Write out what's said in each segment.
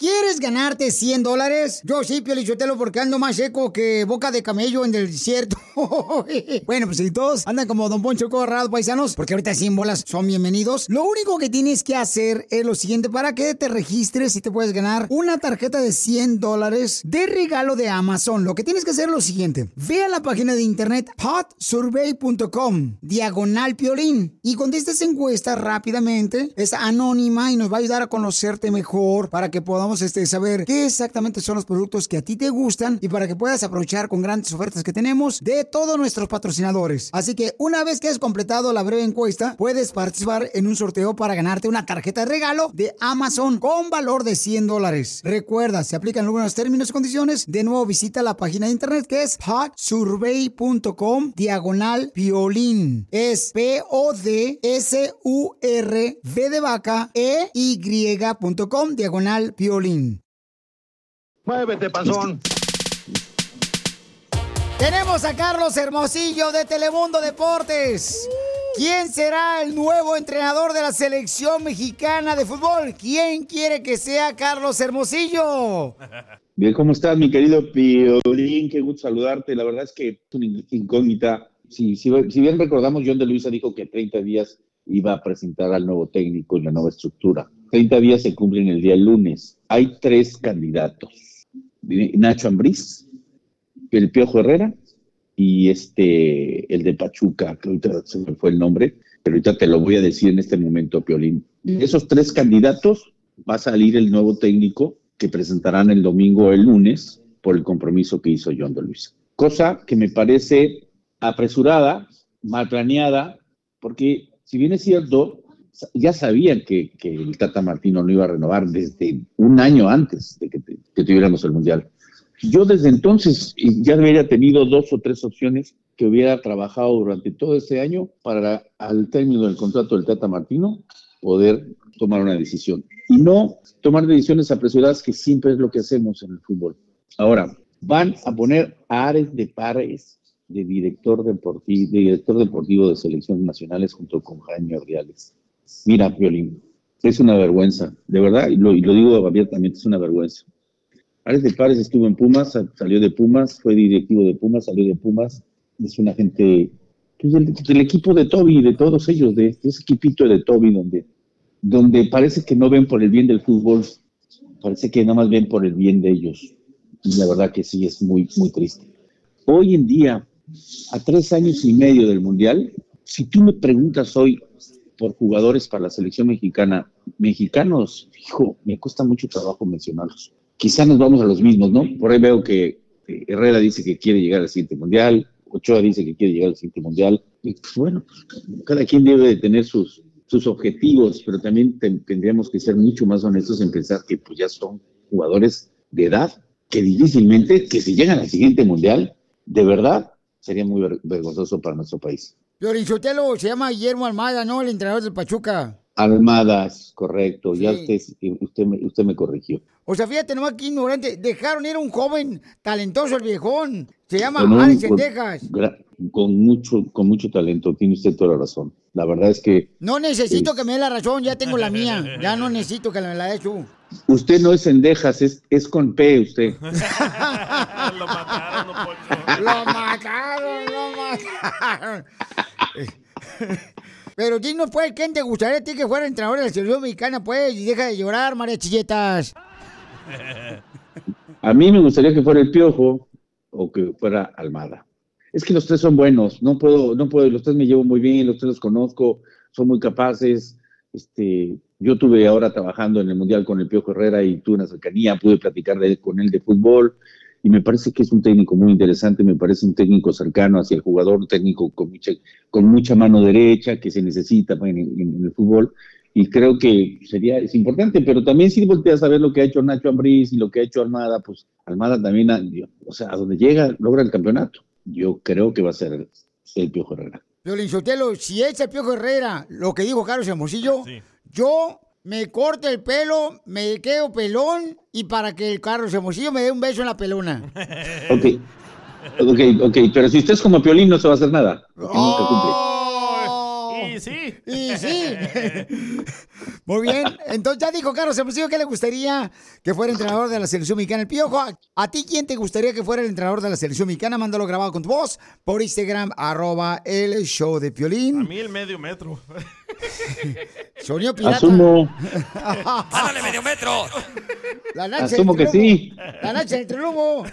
¿Quieres ganarte 100 dólares? Yo sí, Piolichotelo, porque ando más seco que boca de camello en el desierto. bueno, pues si todos andan como Don Poncho Corrado, paisanos, porque ahorita 100 bolas son bienvenidos. Lo único que tienes que hacer es lo siguiente, para que te registres y te puedes ganar una tarjeta de 100 dólares de regalo de Amazon. Lo que tienes que hacer es lo siguiente. Ve a la página de internet hotsurvey.com, diagonal piolín, y contesta esa encuesta rápidamente. Es anónima y nos va a ayudar a conocerte mejor para que podamos este, saber qué exactamente son los productos que a ti te gustan y para que puedas aprovechar con grandes ofertas que tenemos de todos nuestros patrocinadores. Así que una vez que has completado la breve encuesta, puedes participar en un sorteo para ganarte una tarjeta de regalo de Amazon con valor de 100 dólares. Recuerda, se aplican algunos términos y condiciones. De nuevo, visita la página de internet que es hotsurvey.com diagonal violín. Es P-O-D-S-U-R-V de vaca E-Y.com diagonal violín. Muévete, panzón. Tenemos a Carlos Hermosillo de Telemundo Deportes. ¿Quién será el nuevo entrenador de la selección mexicana de fútbol? ¿Quién quiere que sea Carlos Hermosillo? Bien, ¿cómo estás, mi querido Piolín? Qué gusto saludarte. La verdad es que es una incógnita. Si, si, si bien recordamos, John de Luisa dijo que 30 días iba a presentar al nuevo técnico y la nueva estructura. 30 días se cumplen el día lunes. Hay tres candidatos. Nacho Ambriz, el Piojo Herrera y este, el de Pachuca, que ahorita se me fue el nombre, pero ahorita te lo voy a decir en este momento, Piolín. De esos tres candidatos va a salir el nuevo técnico que presentarán el domingo o el lunes por el compromiso que hizo John de Luis. Cosa que me parece apresurada, mal planeada, porque si bien es cierto, ya sabían que, el Tata Martino no iba a renovar desde un año antes de que, que, tuviéramos el Mundial. Yo desde entonces ya hubiera tenido dos o tres opciones que hubiera trabajado durante todo ese año para al término del contrato del Tata Martino poder tomar una decisión. Y no tomar decisiones apresuradas que siempre es lo que hacemos en el fútbol. Ahora, van a poner a Ares de Pares de director deportivo, de director deportivo de selecciones nacionales junto con Jaime Ordiales. Mira, Violín, es una vergüenza, de verdad, y lo, digo abiertamente, es una vergüenza. Ares de Pares estuvo en Pumas, salió de Pumas, fue directivo de Pumas, salió de Pumas, es una gente, pues, del equipo de Toby, de todos ellos, de, de, ese equipito de Toby, donde, donde parece que no ven por el bien del fútbol, parece que nada más ven por el bien de ellos. Y la verdad que sí, es muy, muy triste. Hoy en día, a tres años y medio del Mundial, si tú me preguntas hoy por jugadores para la selección mexicana, mexicanos, hijo, me cuesta mucho trabajo mencionarlos. Quizá nos vamos a los mismos, ¿no? Por ahí veo que Herrera dice que quiere llegar al siguiente Mundial, Ochoa dice que quiere llegar al siguiente Mundial. Y pues bueno, cada quien debe de tener sus, sus objetivos, pero también ten, tendríamos que ser mucho más honestos en pensar que pues ya son jugadores de edad que difícilmente, que si llegan al siguiente Mundial, de verdad, sería muy ver vergonzoso para nuestro país. Lorinchotelo se llama Guillermo Almada, ¿no? El entrenador del Pachuca. Almadas, correcto. Sí. Ya usted, usted, me, usted me corrigió. O sea, fíjate, no aquí ignorante. Dejaron ir a un joven talentoso el viejón. Se llama Alex Texas. Con mucho, con mucho talento, tiene usted toda la razón. La verdad es que. No necesito es... que me dé la razón, ya tengo la mía. Ya no necesito que me la des tú. Usted no es Cendejas, es, es con P usted. lo mataron, no Lo mataron, lo mataron. Pero no pues, ¿quién te gustaría a ti que fuera entrenador de la selección mexicana, pues? Y deja de llorar, María Chilletas. A mí me gustaría que fuera el Piojo o que fuera Almada. Es que los tres son buenos, no puedo, no puedo, los tres me llevo muy bien, los tres los conozco, son muy capaces. Este, yo tuve ahora trabajando en el Mundial con el Piojo Herrera y tuve una cercanía, pude platicar de, con él de fútbol y me parece que es un técnico muy interesante, me parece un técnico cercano hacia el jugador, un técnico con mucha, con mucha mano derecha que se necesita en, en, en el fútbol y creo que sería es importante, pero también si volteas a ver lo que ha hecho Nacho Ambriz y lo que ha hecho Almada, pues Almada también, ha- o sea, a donde llega logra el campeonato. Yo creo que va a ser el, Piojo Herrera. Violín Sotelo, si es el Piojo Herrera, lo que dijo Carlos Hermosillo, yo me corto el pelo, me quedo pelón y para que el Carlos Hermosillo me dé un beso en la pelona. Ok, ok, ok, pero si usted es como Piolín no se va a hacer nada, porque nunca cumple. Y sí. Y sí. Muy bien. Entonces ya dijo Carlos Hermosillo que le gustaría que fuera entrenador de la selección mexicana. El Piojo, ¿a, a ti quién te gustaría que fuera el entrenador de la selección mexicana? Mándalo grabado con tu voz por Instagram, arroba el show de A Piolín. mí el medio metro. Sonido pirata. Asumo, ¡Ándale, medio metro! La asumo que sí. La lancha entre lobo.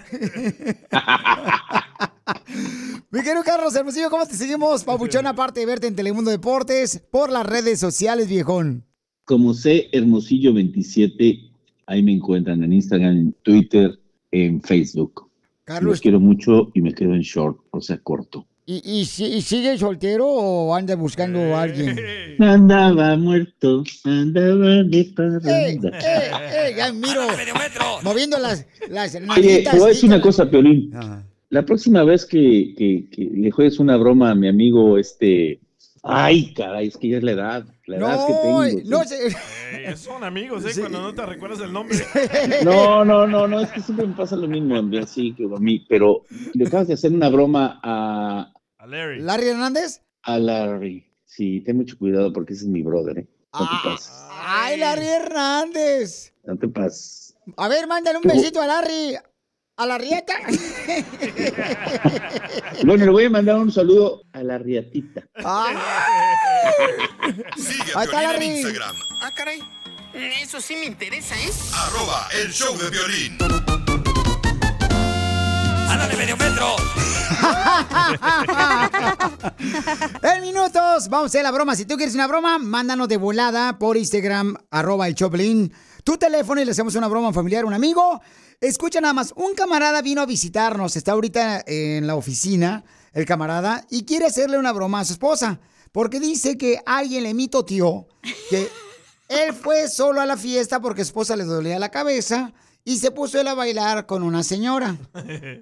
Mi querido Carlos Hermosillo, ¿cómo te seguimos, Papuchón? Aparte de verte en Telemundo Deportes, por las redes sociales, viejón. Como C Hermosillo 27, ahí me encuentran en Instagram, en Twitter, en Facebook. Carlos, Los quiero mucho y me quedo en short, o sea, corto. ¿y, y, si- y sigue soltero o anda buscando a alguien? Andaba muerto, andaba de ¡Eh, parranda. eh, eh! Ya miro. Moviendo las, las Oye, te voy a decir una cosa, Piolín. Ah. La próxima vez que, que- que le juegues una broma a mi amigo, este... Ay, caray, es que ya es la edad, la edad que No, tengo. no, sí. se- Eh, son amigos, ¿eh? Cuando no te recuerdas el nombre. No, no, no, no, es que siempre me pasa lo mismo, así que a mí, pero le acabas de hacer una broma a, A Larry. ¿Larry Hernández? a Larry. Sí, ten mucho cuidado porque ese es mi brother, ¿eh? No Ah. te pases, ¡Ay, Larry Hernández! no te pases. A ver, mándale un besito a Larry. ¿A la rieta? Bueno, le voy a mandar un saludo a la riatita. Ah, Sigue Ahí a está Piolín en Instagram, Ah, caray. Eso sí me interesa, ¿eh? arroba el show de violín. ¡Ándale, medio metro! En minutos, vamos a hacer la broma. Si tú quieres una broma, mándanos de volada por Instagram, arroba el Choplin, tu teléfono y le hacemos una broma a un familiar, un amigo. Escucha nada más, un camarada vino a visitarnos, está ahorita en la oficina, el camarada, y quiere hacerle una broma a su esposa, porque dice que alguien le mitoteó que él fue solo a la fiesta porque su esposa le dolía la cabeza y se puso él a bailar con una señora.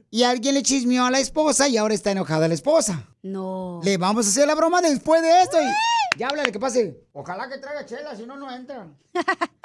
Y alguien le chismeó a la esposa y ahora está enojada la esposa. No. Le vamos a hacer la broma después de esto. Y ya háblale, que pase. Ojalá que traiga chela, si no, no entra.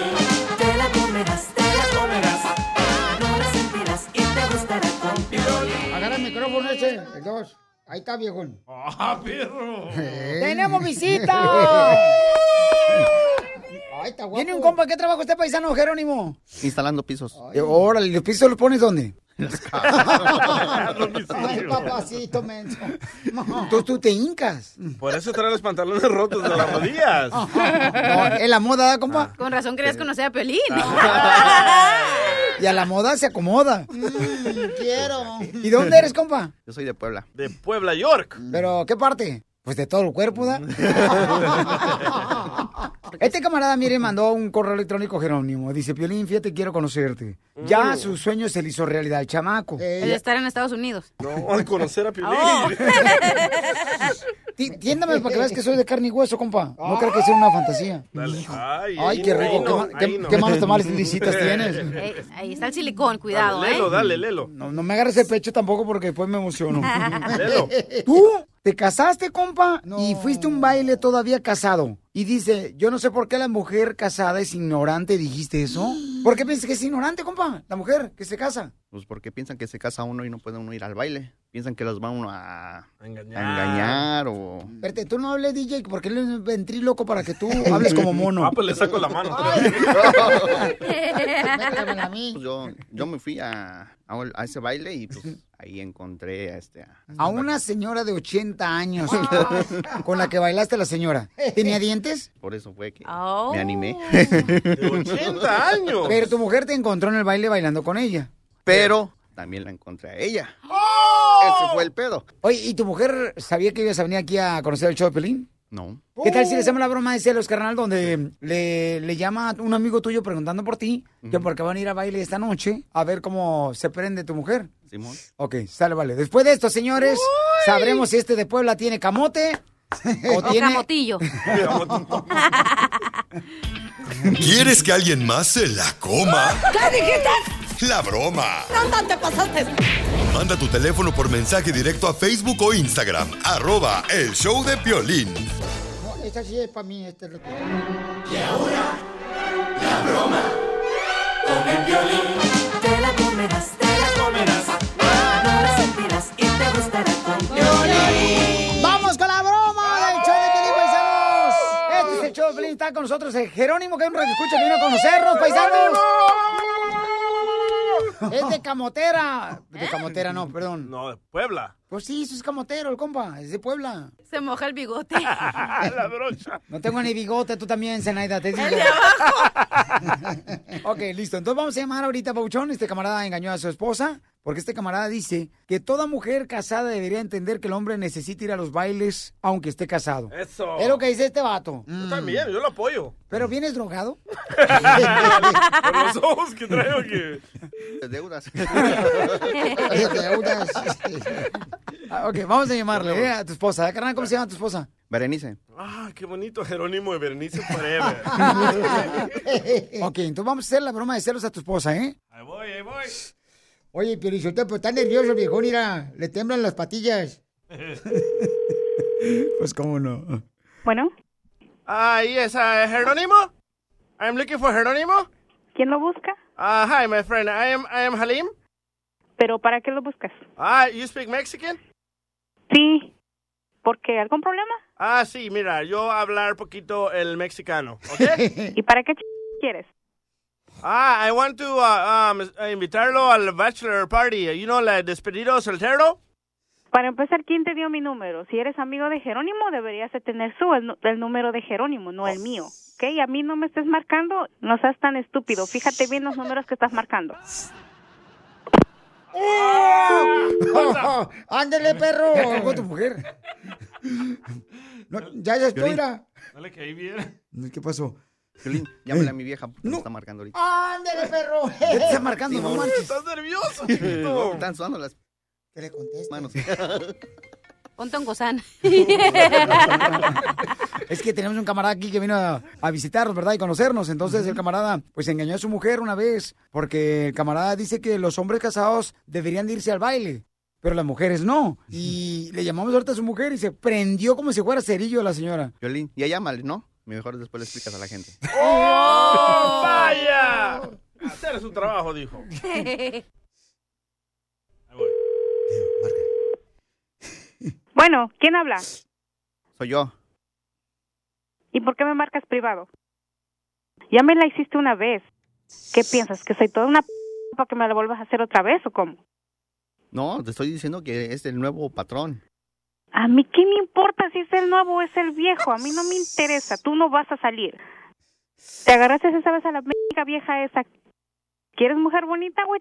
el dos. Ahí está, viejón. ¡Ah, perro! ¡Tenemos visita! Ay, está guapo. ¿Tiene un compa? ¿Qué trabajo usted, paisano, Jerónimo? Instalando pisos. Eh, Órale, ¿los pisos los pones dónde? Ay, papacito, menso. Entonces tú te hincas. Por eso trae los pantalones rotos de las rodillas. No, es la moda, ¿da, compa? Con razón querías conocer a Piolín. Y a la moda se acomoda. quiero. ¿Y dónde eres, compa? Yo soy de Puebla. De Puebla, York. ¿Pero qué parte? Pues de todo el cuerpo, ¿da? Este camarada, mire, mandó un correo electrónico Jerónimo. Dice, Piolín, fíjate, quiero conocerte. Ya su sueño se le hizo realidad, el chamaco. El de estar en Estados Unidos. No, al conocer a Piolín. Oh. Tiéndame para que veas que soy de carne y hueso, compa. No creo que sea una fantasía. Dale. Ay, Ay, qué no, rico. ¿Qué, no, ma- qué- qué manos tamales lisitas tienes? Eh, ahí está el silicón, cuidado, Dale, lelo, ¿eh? dale, lelo. No, no me agarres el pecho tampoco porque después me emociono. Lelo. ¿Tú te casaste, compa? Y fuiste a un baile todavía casado. Y dice, yo no sé por qué la mujer casada es ignorante, dijiste eso. ¿Por qué piensas que es ignorante, compa? La mujer que se casa. Pues porque piensan que se casa uno y no puede uno ir al baile. Piensan que los va uno a, a engañar. engañar o... Espérate, tú no hables, DJ, porque él es ventríloco para que tú hables como mono. Ah, pues le saco la mano. A mí. Pues yo, yo me fui a, a, a ese baile y pues ahí encontré a este... a- A una señora de 80 años con la que bailaste la señora. ¿Tenía dientes? Por eso fue que Oh. me animé. De 80 años. Pero tu mujer te encontró en el baile bailando con ella. Pero también la encontré a ella. ¡Oh! Ese fue el pedo. Oye, ¿y tu mujer sabía que ibas a venir aquí a conocer el show de Pelín? No. ¿Qué tal si le hacemos la broma de celos, carnal, donde le, le llama a un amigo tuyo preguntando por ti, que porque van a ir a baile esta noche, a ver cómo se prende tu mujer? Simón. Ok, sale, vale. Después de esto, señores, sabremos si este de Puebla tiene camote o O tiene... camotillo. ¿Quieres que alguien más se la coma? ¿Qué dijiste? La broma. ¿Dónde te pasaste? Manda tu teléfono por mensaje directo a Facebook o Instagram. Arroba el show de Piolín. No, esta sí es para mí, este es lo que... Y ahora, la broma con el violín. Te la comerás, te la comerás. Está con nosotros el Jerónimo, que es un escucha que vino a conocernos, paisanos. Es de Camotera. De Camotera, no, perdón. No, de Puebla. Pues sí, eso es Camotero, el compa, es de Puebla. Se moja el bigote. la brocha. No tengo ni bigote, tú también, Zenaida, te digo. El de ok, listo. Entonces vamos a llamar ahorita a Pauchón. Este camarada engañó a su esposa porque este camarada dice que toda mujer casada debería entender que el hombre necesita ir a los bailes aunque esté casado. Eso. Es lo que dice este vato. Yo también, yo lo apoyo. ¿Pero vienes drogado? Por los ojos que traigo que... Deudas. Deudas. Ah, ok, vamos a llamarle eh, a tu esposa. ¿Eh, carnal, ¿Cómo se llama tu esposa? Berenice. Ah, qué bonito Jerónimo de Berenice Forever. ok, entonces vamos a hacer la broma de celos a tu esposa, ¿eh? Ahí voy, ahí voy. Oye, Piorizote, pues está nervioso, viejo, mira, le temblan las patillas. Pues cómo no. Bueno, Ah, yes, uh, Jerónimo? I'm looking for Jerónimo. ¿quién lo busca? Uh, hi, my friend. I am, I am Halim. ¿Pero para qué lo buscas? Ah, you speak Mexican? Sí. ¿Por qué? ¿Algún problema? Ah, sí, mira, yo hablar poquito el mexicano, ¿ok? ¿Y para qué ch- quieres? Ah, I want to uh, um, invitarlo al bachelor party. You know, la despedido soltero. Para empezar, ¿quién te dio mi número? Si eres amigo de Jerónimo, deberías de tener su, el, el número de Jerónimo, no el mío. ¿Ok? A mí no me estés marcando, no seas tan estúpido. Fíjate bien los números que estás marcando. ¡Oh! ¡Ándele, perro! Con tu mujer. No, ya, ya estoy. No le caí bien. ¿Qué pasó? Piolín, llámale a mi vieja. porque me está marcando ahorita. ¡Ándele, perro! ¿Qué te está marcando? Sí, no. Estás nervioso, No, chiquito. están sudando las ¿Qué le contesta? manos. Ponte un gozán. Es que tenemos un camarada aquí que vino a, a visitarnos, ¿verdad? Y conocernos. Entonces el camarada, pues engañó a su mujer una vez, porque el camarada dice que los hombres casados deberían de irse al baile, pero las mujeres no. Y le llamamos ahorita a su mujer y se prendió como si fuera cerillo la señora. Piolín, ya llámale, ¿no? Mejor después le explicas a la gente. ¡Oh, vaya! Hacer su trabajo, dijo. Bueno, ¿quién habla? Soy yo. ¿Y por qué me marcas privado? Ya me la hiciste una vez. ¿Qué piensas? ¿Que soy toda una p para que me la vuelvas a hacer otra vez o cómo? No, te estoy diciendo que es el nuevo patrón. A mí qué me importa si es el nuevo o es el viejo. A mí no me interesa. Tú no vas a salir. Te agarraste esa vez a la médica vieja esa. ¿Quieres mujer bonita, güey?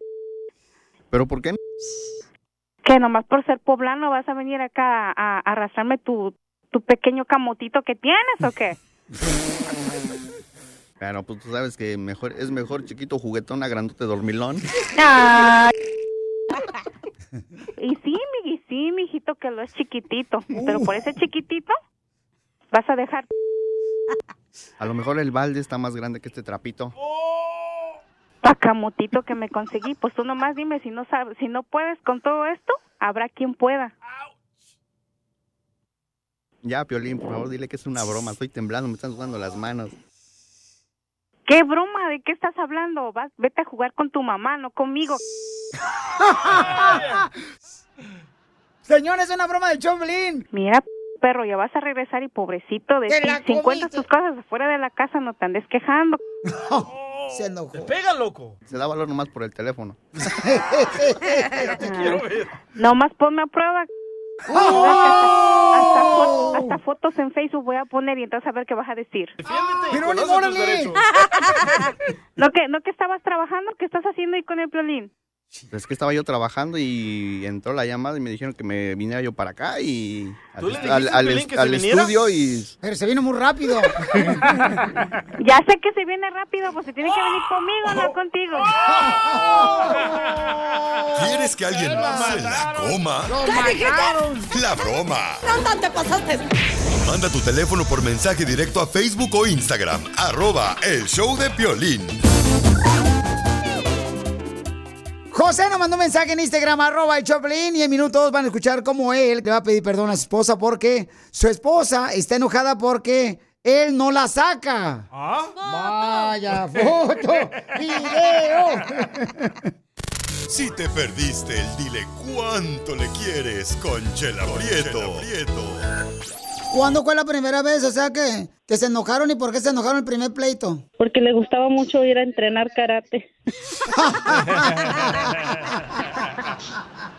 ¿Pero por qué? Que nomás por ser poblano vas a venir acá a, a arrastrarme tu, tu pequeño camotito que tienes o qué? Pero pues tú sabes que mejor es mejor chiquito juguetón a grandote dormilón. Ay. Y sí, sí, mijito, que lo es chiquitito. Pero por ese chiquitito vas a dejar. A lo mejor el balde está más grande que este trapito. Pa' camotito que me conseguí. Pues tú nomás dime si no sabes, si no puedes con todo esto, habrá quien pueda. Ya, Piolín, por favor, dile que es una broma. Estoy temblando, me están sudando las manos. ¿Qué broma? ¿De qué estás hablando? Vas, vete a jugar con tu mamá, no conmigo. Señor, es una broma del Choplin. Mira, perro, ya vas a regresar y pobrecito de Te ti, si encuentras tus cosas afuera de la casa, no te andes quejando. Se enojó. Pega, loco. Se da valor nomás por el teléfono. Nomás ponme a prueba. ¡Oh! Hasta, fo- hasta fotos en Facebook voy a poner y entonces a ver qué vas a decir. Jerónimo, órale. ¿No que, ¿No que estabas trabajando? ¿Qué estás haciendo ahí con el violín? Es que estaba yo trabajando y entró la llamada y me dijeron que me viniera yo para acá y al, ¿Tú le est- dijiste al- a al est- al estudio y Pero se vino muy rápido. Ya sé que se viene rápido, pues se tiene que venir conmigo, no contigo. ¿Quieres que alguien se la coma? La broma. ¿Dónde te pasaste? Manda tu teléfono por mensaje directo a Facebook o Instagram. Arroba el show de Piolín. José nos mandó un mensaje en Instagram, arroba el Choplin, y en minutos van a escuchar cómo él le va a pedir perdón a su esposa porque su esposa está enojada porque él no la saca. Vaya, foto, video. Si te perdiste el dile cuánto le quieres con Chela Prieto. ¿Cuándo fue la primera vez? O sea, que, que se enojaron y por qué se enojaron el primer pleito. Porque le gustaba mucho ir a entrenar karate.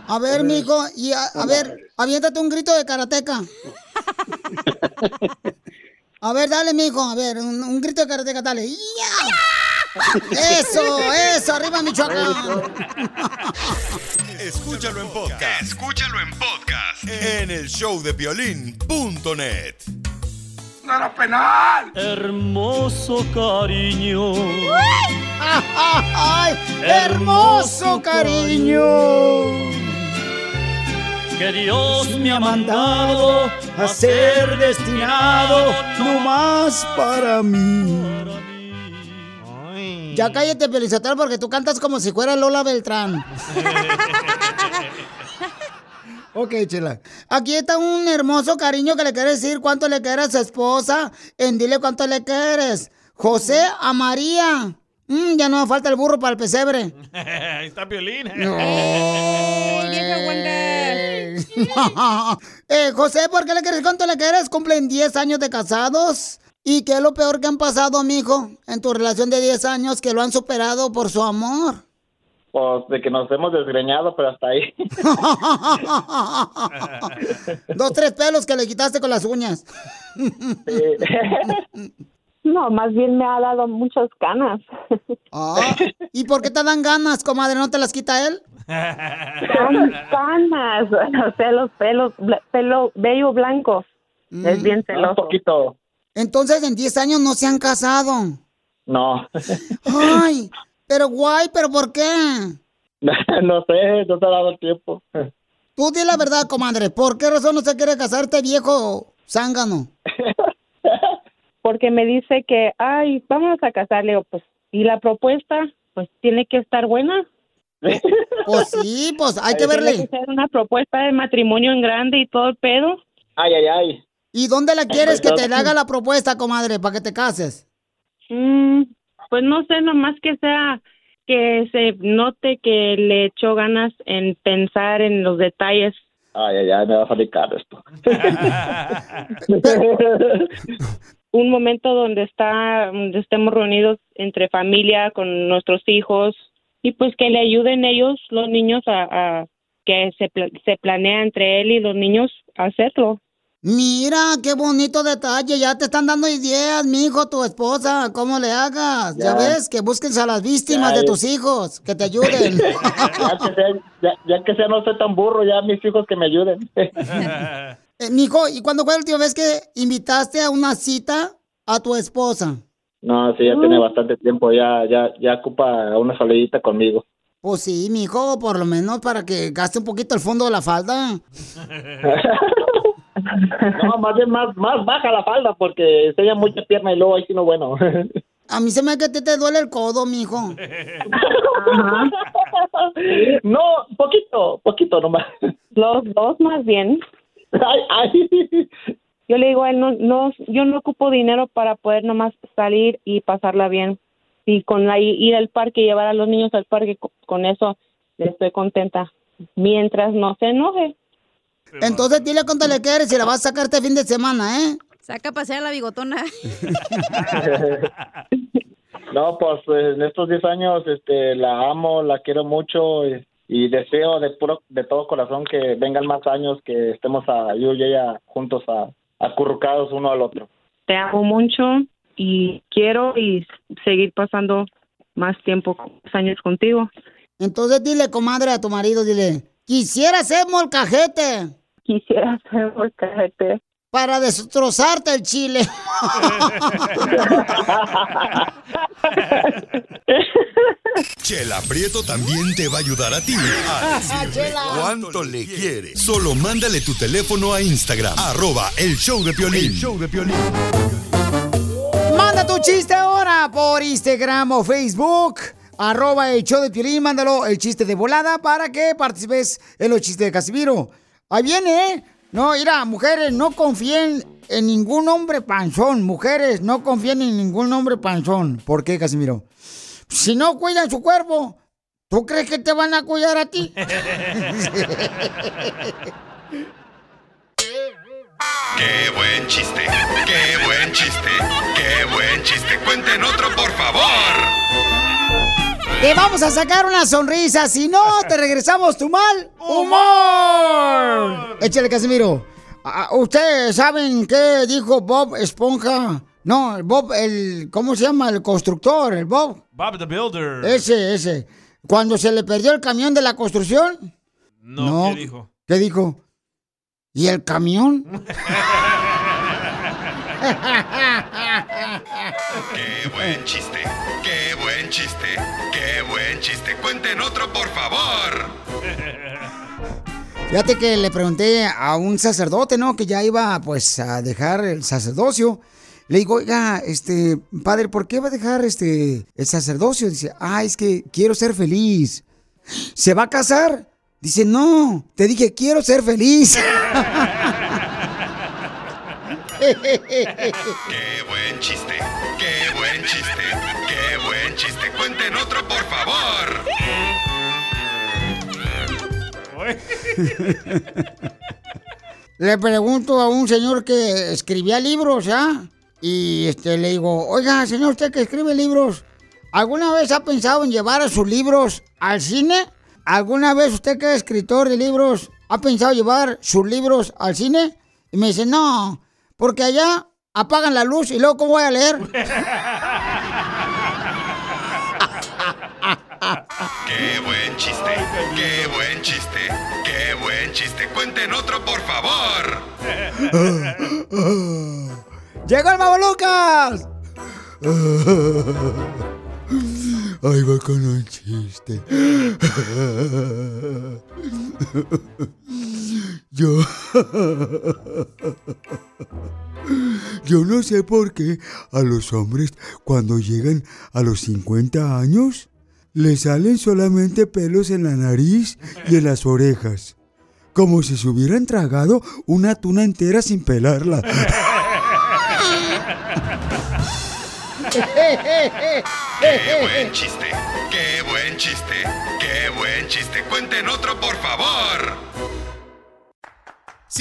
A ver, mijo, y a, a ver, aviéntate un grito de karateca. A ver, dale, mijo, a ver, un, un grito de karateca, dale. ¡Ya! Eso, eso, arriba Michoacán. Escúchalo en podcast. Escúchalo en podcast. En el showdepiolín.net. ¡No era penal! Hermoso cariño. ¡Ay, hermoso cariño! Que Dios me ha mandado a ser destinado no más para mí. Ya cállate, Pelizotero, porque tú cantas como si fuera Lola Beltrán. ok, chela. Aquí está un hermoso cariño que le quiere decir cuánto le quiere a su esposa. En dile cuánto le quieres. José a María. Mm, ya no me falta el burro para el pesebre. Ahí está Piolín. eh, José, ¿por qué le quieres cuánto le quieres? Cumplen 10 años de casados. ¿Y qué es lo peor que han pasado, mijo, en tu relación de 10 años que lo han superado por su amor? Pues de que nos hemos desgreñado, pero hasta ahí. Dos, tres pelos que le quitaste con las uñas. No, más bien me ha dado muchas ganas. Ah, ¿Y por qué te dan ganas, comadre? ¿No te las quita él? Son ganas. O sea, los pelos, bla- pelo, bello blanco. Es bien celoso. Un poquito. Entonces, en 10 años no se han casado. No. Ay, pero guay, ¿pero por qué? no sé, no te ha dado el tiempo. Tú di la verdad, comadre. ¿Por qué razón no se quiere casarte, viejo zángano? Porque me dice que, ay, vamos a casarle. O pues, y la propuesta, pues tiene que estar buena. Pues sí, pues hay que Tiene verle. que ser una propuesta de matrimonio en grande y todo el pedo. Ay, ay, ay. ¿Y dónde la quieres que te haga la propuesta, comadre, para que te cases? Mm, pues no sé, nomás que sea que se note que le echó ganas en pensar en los detalles. Ay, ay, ay, me va a caro esto. Un momento donde está, donde estemos reunidos entre familia con nuestros hijos y pues que le ayuden ellos, los niños, a, a que se, se planea entre él y los niños hacerlo. Mira, qué bonito detalle. Ya te están dando ideas, mi hijo, tu esposa, cómo le hagas. Ya, Ya. ves, que busques a las víctimas Ya, de ya. tus hijos, que te ayuden. ya, que sea, ya, ya que sea no soy tan burro, ya mis hijos que me ayuden. Eh, mijo, ¿y cuándo fue la última vez que invitaste a una cita a tu esposa? no, sí, ya tiene bastante tiempo, ya, ya, ya ocupa una salidita conmigo. Pues sí, mijo, por lo menos para que gaste un poquito el fondo de la falda. No, más bien más, más baja la falda porque enseña mucha pierna y luego ahí sí no bueno. A mí se me hace que ti te duele el codo, mijo. No, poquito, poquito nomás. Los dos más bien. Ay, ay. Yo le digo a él, no, no, yo no ocupo dinero para poder nomás salir y pasarla bien. y con la ir al parque, llevar a los niños al parque, co- con eso estoy contenta. Mientras no se enoje. Entonces dile cuánto le quieres y la vas a sacar este fin de semana, ¿eh? Saca a pasear la bigotona. No, pues eh, en estos 10 años este, la amo, la quiero mucho y, y deseo de puro, de todo corazón que vengan más años, que estemos a, yo y ella juntos a, acurrucados uno al otro. Te amo mucho y quiero y seguir pasando más tiempo, más años contigo. Entonces dile, comadre, a tu marido, dile, quisiera ser molcajete. Quisiera ser molcajete. Para destrozarte el chile. Chela Prieto también te va a ayudar a ti a decirle Chela. cuánto le quiere. Solo mándale tu teléfono a Instagram, arroba el show de Piolín. show de Piolín. Manda tu chiste ahora por Instagram o Facebook. Arroba el show de Piolín, mándalo el chiste de volada para que participes en los chistes de Casimiro. Ahí viene, ¿eh? No, mira, mujeres, no confíen en ningún hombre panzón. Mujeres, no confíen en ningún hombre panzón. ¿Por qué, Casimiro? Si no cuidan su cuerpo, ¿tú crees que te van a cuidar a ti? Qué buen chiste, qué buen chiste, qué buen chiste. Cuenten otro, por favor. Te vamos a sacar una sonrisa, si no, te regresamos tu mal humor. Échale, Casimiro. Ah, ¿Ustedes saben qué dijo Bob Esponja? No, Bob, el, ¿cómo se llama? El constructor, el Bob. Bob the Builder. Ese, ese. Cuando se le perdió el camión de la construcción. No, ¿qué dijo? ¿Qué dijo? ¿Y el camión? Qué buen chiste, qué chiste, qué buen chiste. Cuenten otro, por favor. Fíjate que le pregunté a un sacerdote, ¿no? Que ya iba, pues, a dejar el sacerdocio. Le digo, oiga, este, padre, ¿por qué va a dejar este el sacerdocio? Dice, ah, es que quiero ser feliz. ¿Se va a casar? Dice, no, te dije, quiero ser feliz. Qué buen chiste, chiste. Cuenten otro, por favor. le pregunto a un señor que escribía libros, ¿ah? Y este, le digo, oiga, señor, usted que escribe libros, ¿alguna vez ha pensado en llevar a sus libros al cine? ¿Alguna vez usted que es escritor de libros ha pensado llevar sus libros al cine? Y me dice, no, porque allá apagan la luz y luego ¿cómo voy a leer? Qué buen chiste, qué buen chiste, qué buen chiste. Cuenten otro, por favor. ¡Llegó el Mago Lucas! Ahí va con un chiste. Yo. Yo no sé por qué a los hombres cuando llegan a los 50 años les salen solamente pelos en la nariz y en las orejas. Como si se hubieran tragado una tuna entera sin pelarla. Qué buen chiste, qué buen chiste, qué buen chiste. Cuenten otro, por favor.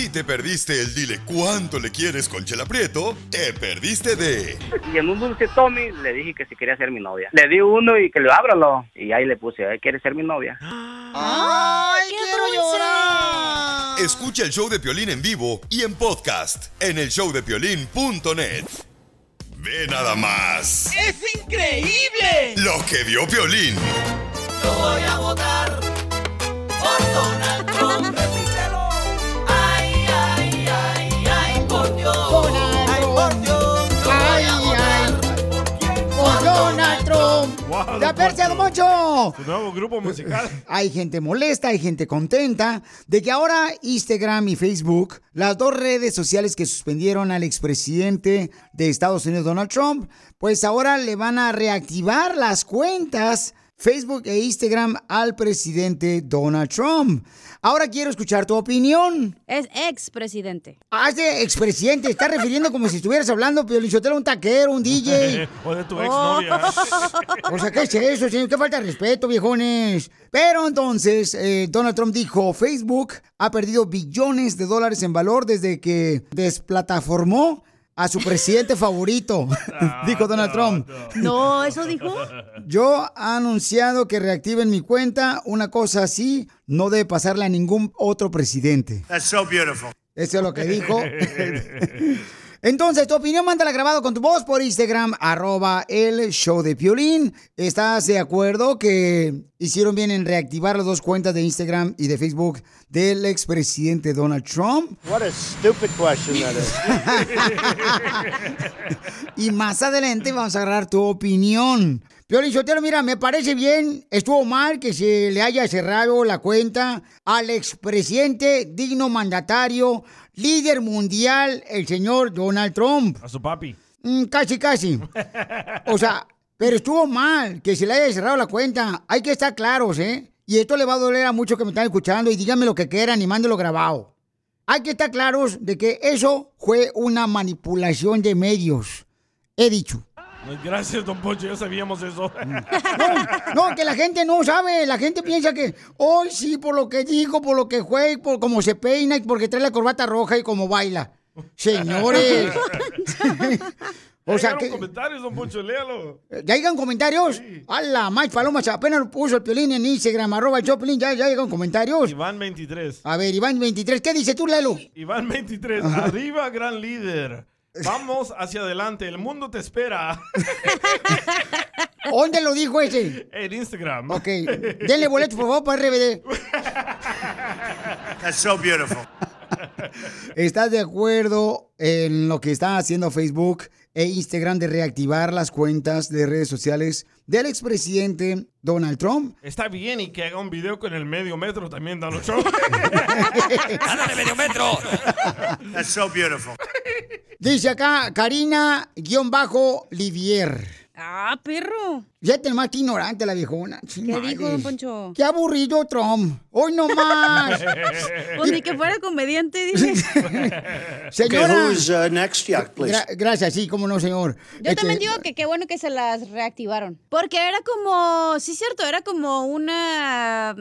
Si te perdiste el dile cuánto le quieres con Chela Prieto, te perdiste de Y en un dulce Tommy le dije que si quería ser mi novia. Le di uno y que le ábralo. Y ahí le puse, "Ay, ¿quieres ser mi novia? ¡Ay, quiero llorar! Escucha el show de Piolín en vivo y en podcast en el showdepiolín.net. Ve nada más ¡Es increíble! lo que vio Piolín. Yo voy a votar por Donald Trump. Wow, ¡Ya perse, don Poncho! Su nuevo grupo musical. Hay gente molesta, hay gente contenta de que ahora Instagram y Facebook, las dos redes sociales que suspendieron al expresidente de Estados Unidos, Donald Trump, pues ahora le van a reactivar las cuentas Facebook e Instagram al presidente Donald Trump. Ahora quiero escuchar tu opinión. Es expresidente. Ah, es de expresidente. Está refiriendo como si estuvieras hablando, pero Lichotelo, un taquero, un DJ. o de tu exnovia. O sea, ¿qué es eso, señor? ¿Qué falta de respeto, viejones? Pero entonces, eh, Donald Trump dijo, Facebook ha perdido billones de dólares en valor desde que desplataformó a su presidente favorito, dijo Donald Trump. No, ¿eso dijo? Yo ha anunciado que reactiven mi cuenta. Una cosa así no debe pasarle a ningún otro presidente. That's so beautiful. Eso es lo que dijo. Entonces, tu opinión, mándala grabado con tu voz por Instagram, arroba el show de Piolín. ¿Estás de acuerdo que hicieron bien en reactivar las dos cuentas de Instagram y de Facebook del expresidente Donald Trump? What a stupid question that is. Y más adelante vamos a agarrar tu opinión. Piolín Sotelo, mira, me parece bien, estuvo mal que se le haya cerrado la cuenta al expresidente, digno mandatario, líder mundial, el señor Donald Trump. A su papi. Mm, casi, casi. O sea, pero estuvo mal que se le haya cerrado la cuenta. Hay que estar claros, ¿eh? Y esto le va a doler a muchos que me están escuchando y díganme lo que quieran y mándelo grabado. Hay que estar claros de que eso fue una manipulación de medios. He dicho. Gracias, don Poncho, ya sabíamos eso. No, que la gente no sabe. La gente piensa que hoy sí, por lo que dijo, por lo que fue, por cómo se peina y porque trae la corbata roja y cómo baila. Señores. o sea que. comentarios, don Poncho, léalo. ¿Ya llegan comentarios? ¡Hala! Mike Palomas apenas puso el piolín en Instagram, arroba el Choplin, ya, ya llegan comentarios. Iván 23. A ver, Iván 23, ¿qué dice tú, Lelo? Iván 23. Arriba, gran líder. Vamos hacia adelante, el mundo te espera. ¿Dónde lo dijo ese? En Instagram. Ok, denle boleto, por favor, para RBD. That's so beautiful. ¿Estás de acuerdo en lo que está haciendo Facebook e Instagram de reactivar las cuentas de redes sociales del expresidente Donald Trump? Está bien y que haga un video con el medio metro también, Donald Trump. ¡Ándale, medio metro! That's so beautiful. Dice acá Karina-Livier. Ah, perro. Fíjate más que ignorante la viejona. ¿Qué dijo, don Poncho? Qué aburrido Trump. Hoy no más. Pues ni que fuera comediante, dice. Señora. Okay, who's uh, next? Yeah, please. Gra- gracias, sí, cómo no, señor. Yo Este, también digo que qué bueno que se las reactivaron. Porque era como, sí, cierto, era como una.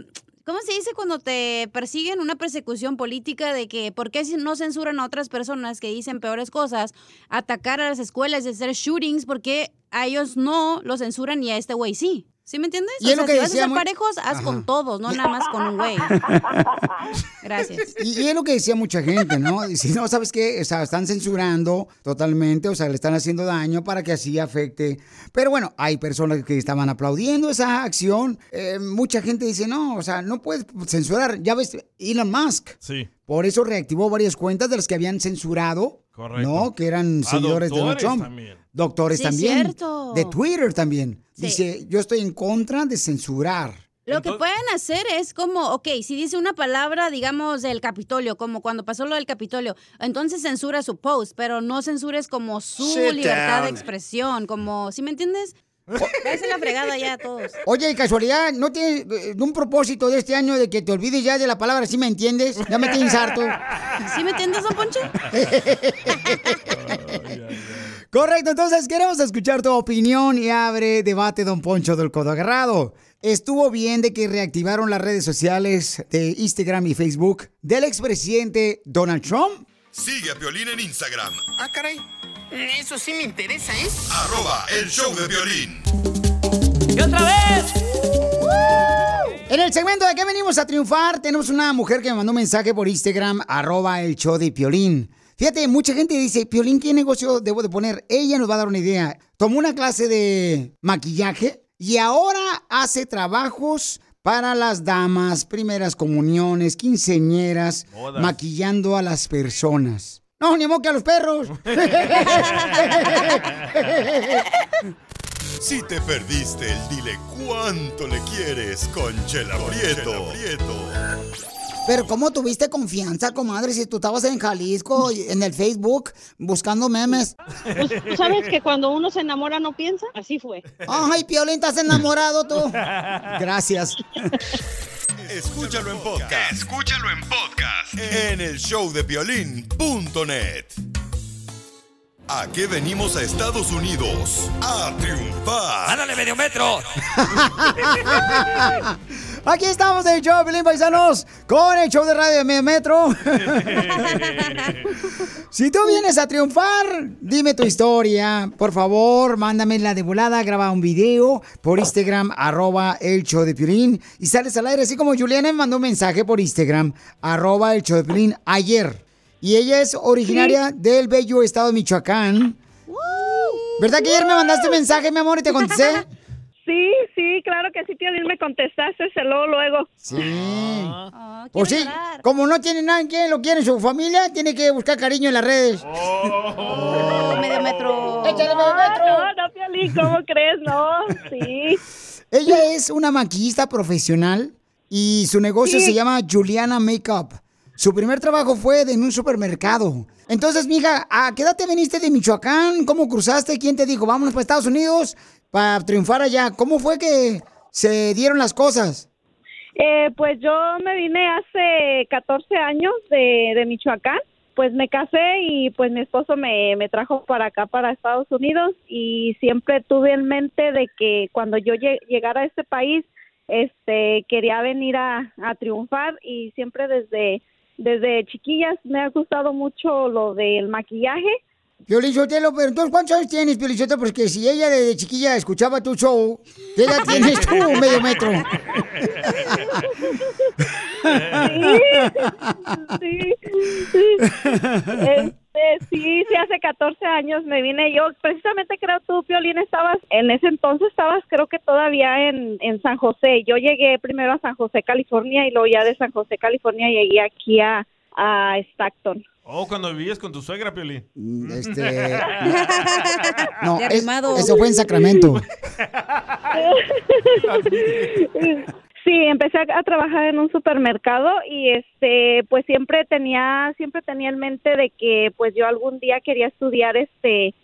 ¿Cómo se dice cuando te persiguen una persecución política de que por qué no censuran a otras personas que dicen peores cosas, atacar a las escuelas y hacer shootings, porque a ellos no lo censuran y a este güey sí? ¿Sí me entiendes? Y es lo que si vas a decía hacer muy- parejos, haz Ajá. con todos, no nada más con un güey. Gracias. Y, y es lo que decía mucha gente, ¿no? Dice, no, ¿sabes qué? O sea, están censurando totalmente, o sea, le están haciendo daño para que así afecte. Pero bueno, hay personas que estaban aplaudiendo esa acción. Eh, mucha gente dice, no, o sea, no puedes censurar. Ya ves, Elon Musk. Sí. Por eso reactivó varias cuentas de las que habían censurado, Correcto. ¿no? Que eran A seguidores de Donald Trump. también. Doctores Sí, también. cierto. De Twitter también. Sí. Dice, yo estoy en contra de censurar. Lo que pueden hacer es como, ok, si dice una palabra, digamos, del Capitolio, como cuando pasó lo del Capitolio, entonces censura su post, pero no censures como su Sit libertad de expresión, como, ¿sí me entiendes? Váyase la fregada ya a todos. Oye, casualidad, ¿no tienes eh, un propósito de este año de que te olvides ya de la palabra ¿sí me entiendes? Ya me tienes harto. ¿Sí me entiendes, don Poncho? Correcto, entonces queremos escuchar tu opinión y abre debate, don Poncho del Codo Agarrado. ¿Estuvo bien de que reactivaron las redes sociales de Instagram y Facebook del expresidente Donald Trump? Sigue a Piolín en Instagram, Ah, caray. Eso sí me interesa, ¿eh? arroba el show de violín. ¡Y otra vez! En el segmento de que venimos a triunfar, tenemos una mujer que me mandó un mensaje por Instagram, arroba el show de Piolín. Fíjate, mucha gente dice, Piolín, ¿qué negocio debo de poner? Ella nos va a dar una idea. Tomó una clase de maquillaje y ahora hace trabajos para las damas, primeras comuniones, quinceñeras, Bodas. maquillando a las personas. No, ni modo que a los perros. Si te perdiste el dile cuánto le quieres con Chela Prieto. Pero ¿cómo tuviste confianza, comadre, si tú estabas en Jalisco, en el Facebook, buscando memes? Pues, ¿tú sabes que cuando uno se enamora no piensa? Así fue. Ay, Piolín, ¿estás enamorado tú? Gracias. Escúchalo en podcast. Escúchalo en podcast. En el showdepiolín.net. ¿A qué venimos a Estados Unidos? A triunfar. ¡Ándale, medio metro! Aquí estamos en el show, Pelín Paisanos, con el show de radio de Medio Metro. si tú vienes a triunfar, dime tu historia. Por favor, mándame la de volada, graba un video por Instagram, arroba el show de Piolín, y sales al aire, así como Juliana me mandó un mensaje por Instagram, arroba el show de Piolín, ayer. Y ella es originaria del bello estado de Michoacán. ¿Verdad que ayer me mandaste un mensaje, mi amor, y te contesté? Sí, sí, claro que sí, Piolín, me contestaste luego, luego. Sí. Pues sí, como no tiene nadie que lo quiere en su familia, tiene que buscar cariño en las redes. Oh, medio metro. ¡Échale medio metro! No, no, Piolín, ¿cómo crees? No, sí. Ella es una maquillista profesional y su negocio Sí. se llama Juliana Makeup. Su primer trabajo fue en un supermercado. Entonces, mija, ¿a qué edad te viniste de Michoacán? ¿Cómo cruzaste? ¿Quién te dijo, vámonos para Estados Unidos para triunfar allá? ¿Cómo fue que se dieron las cosas? Eh, pues yo me vine hace 14 años de, Michoacán. Pues me casé y pues mi esposo me, me trajo para acá, para Estados Unidos y siempre tuve en mente de que cuando yo lle- llegara a este país, este, quería venir a, a triunfar y siempre desde, desde chiquillas me ha gustado mucho lo del maquillaje. Piolín Sotelo, pero entonces, ¿cuántos años tienes, Piolín Sotelo? Porque si ella de chiquilla escuchaba tu show, ¿qué edad tienes tú, medio metro? sí, sí. Este, sí, sí, hace 14 años me vine yo. Precisamente creo tú, Piolín, estabas, en ese entonces estabas creo que todavía en, en San José. Yo llegué primero a San José, California, y luego ya de San José, California, llegué aquí a, a Stockton. Oh, cuando vivías con tu suegra, Piolín. Este... No, es- eso fue en Sacramento. Sí, empecé a, a trabajar en un supermercado y este pues siempre tenía siempre tenía en mente de que pues yo algún día quería estudiar este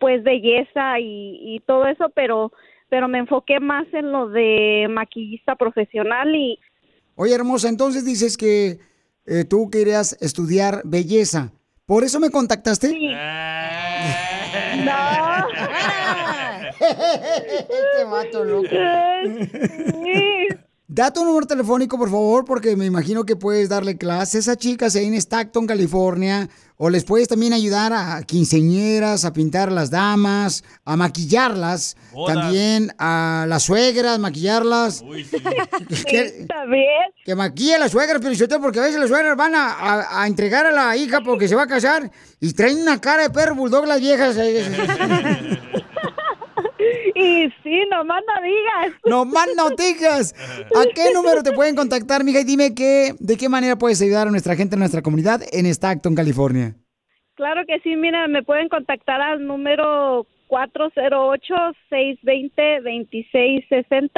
pues belleza y, y todo eso, pero pero me enfoqué más en lo de maquillista profesional y Oye, hermosa, entonces dices que eh, tú querías estudiar belleza. ¿Por eso me contactaste? no. este vato loco. Da tu número telefónico, por favor, porque me imagino que puedes darle clases a chicas ahí en Stockton, California, o les puedes también ayudar a quinceñeras, a pintar a las damas, a maquillarlas, Bodas. también a las suegras, maquillarlas. que, está bien. que maquille a las suegras, pero yo porque a veces las suegras van a, a- a entregar a la hija porque se va a casar y traen una cara de perro bulldog las viejas. y sí, nomás no digas. No más no digas. ¿A qué número te pueden contactar, mija? Y dime qué, de qué manera puedes ayudar a nuestra gente en nuestra comunidad en Stockton, California. Claro que sí, mira, me pueden contactar al número 408-620-2660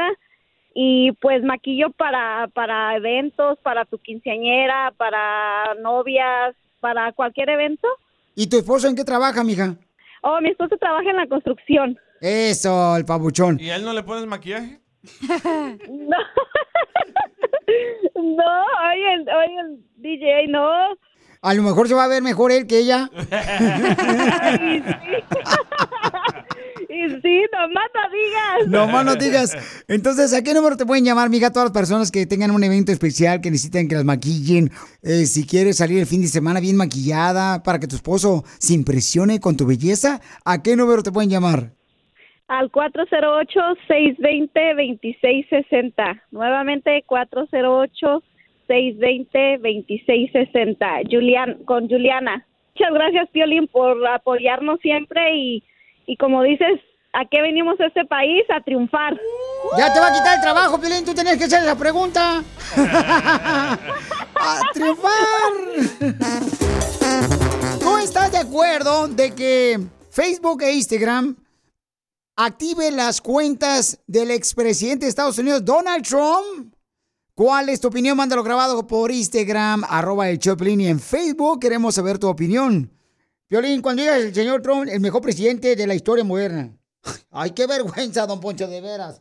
y pues maquillo para, para eventos, para tu quinceañera, para novias, para cualquier evento. ¿Y tu esposo en qué trabaja, mija? Oh, mi esposo trabaja en la construcción. Eso, el pabuchón. ¿Y a él no le pones maquillaje? No, no, oye, el- oye, el DJ, no. A lo mejor se va a ver mejor él que ella. Y sí, nomás no digas. No más no digas. Entonces, ¿a qué número te pueden llamar, mija? Todas las personas que tengan un evento especial, que necesiten que las maquillen. Eh, si quieres salir el fin de semana bien maquillada para que tu esposo se impresione con tu belleza, ¿a qué número te pueden llamar? Al 408-620-2660. Nuevamente, 408-620-2660. Julián, con Juliana. Muchas gracias, Piolín, por apoyarnos siempre y, y como dices, ¿a qué venimos a este país? A triunfar. Ya te va a quitar el trabajo, Piolín. Tú tenías que hacer esa pregunta. ¡A triunfar! ¿Tú estás de acuerdo de que Facebook e Instagram active las cuentas del expresidente de Estados Unidos, Donald Trump? ¿Cuál es tu opinión? Mándalo grabado por Instagram, arroba el Choplin y en Facebook queremos saber tu opinión. Violín, cuando digas el señor Trump, el mejor presidente de la historia moderna. Ay, qué vergüenza, don Poncho, de veras.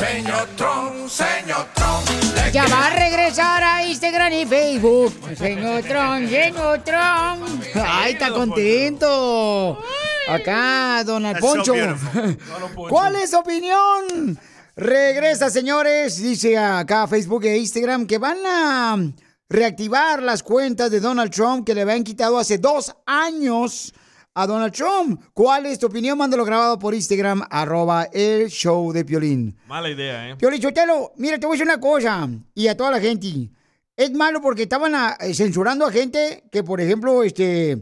Señor Trump, señor Trump. Ya va a regresar a Instagram y Facebook. Señor Trump, señor Trump. Ay, está contento. Acá, Donald That's so Poncho. beautiful. ¿Cuál es su opinión? Regresa, señores, dice acá Facebook e Instagram que van a reactivar las cuentas de Donald Trump que le habían quitado hace dos años a Donald Trump. ¿Cuál es tu opinión? Mándalo grabado por Instagram, arroba el show de Piolín. Mala idea, ¿eh? Piolín Chotelo, mira, te voy a decir una cosa, y a toda la gente. Es malo porque estaban a- eh, censurando a gente que, por ejemplo, este,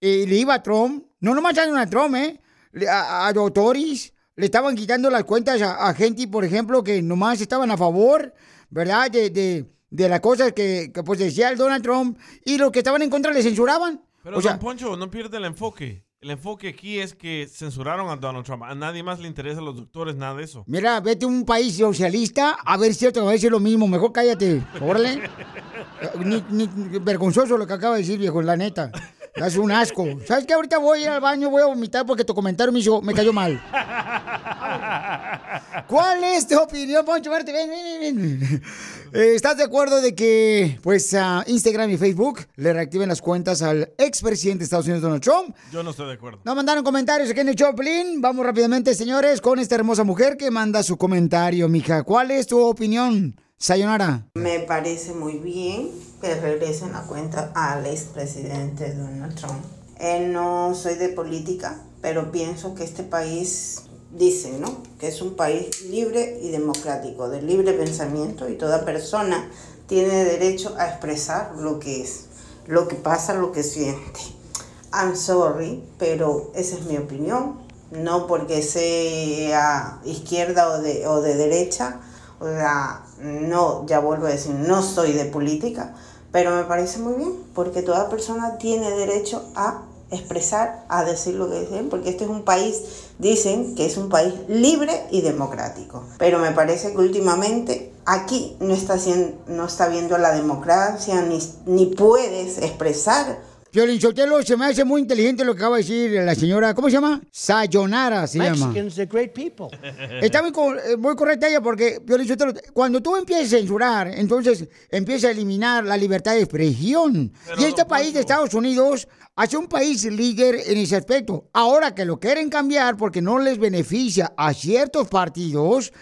eh, le iba a Trump. No nomás a Donald Trump, ¿eh? A, a doctores. Le estaban quitando las cuentas a, a gente, por ejemplo, que nomás estaban a favor, ¿verdad? De, de, de las cosas que, que, pues decía el Donald Trump. Y los que estaban en contra le censuraban. Pero, o sea, don Poncho, no pierde el enfoque. El enfoque aquí es que censuraron a Donald Trump. A nadie más le interesa a los doctores, nada de eso. Mira, vete a un país socialista a ver si otro va a decir lo mismo. Mejor cállate. Órale. Eh, ni- vergonzoso lo que acaba de decir, viejo, la neta. Es un asco. ¿Sabes qué? Ahorita voy a ir al baño, voy a vomitar porque tu comentario me, hizo, me cayó mal. ¿Cuál es tu opinión, Poncho? Verte, ven, ven, ven. Eh, ¿Estás de acuerdo de que, pues, a Instagram y Facebook le reactiven las cuentas al expresidente de Estados Unidos, Donald Trump? Yo no estoy de acuerdo. Nos mandaron comentarios aquí en el Choplin. Vamos rápidamente, señores, con esta hermosa mujer que manda su comentario, mija. ¿Cuál es tu opinión, Sayonara? Me parece muy bien que regresen la cuenta al expresidente Donald Trump. Eh, no soy de política, pero pienso que este país, dicen, ¿no? Que es un país libre y democrático, de libre pensamiento y toda persona tiene derecho a expresar lo que es, lo que pasa, lo que siente. I'm sorry, pero esa es mi opinión. No porque sea izquierda o de, o de derecha, o sea, no, ya vuelvo a decir, no soy de política, pero me parece muy bien, porque toda persona tiene derecho a expresar, a decir lo que dicen, porque este es un país, dicen que es un país libre y democrático, pero me parece que últimamente aquí no está, haciendo, no está viendo la democracia, ni, ni puedes expresar Violín Sotelo, se me hace muy inteligente lo que acaba de decir la señora, ¿cómo se llama? Sayonara se llama. Mexicans are great people. Está muy, eh, muy correcta ella porque, Piolín Sotelo, cuando tú empiezas a censurar, entonces empieza a eliminar la libertad de expresión. y este país de Estados Unidos hace un país líder en ese aspecto. Ahora que lo quieren cambiar porque no les beneficia a ciertos partidos,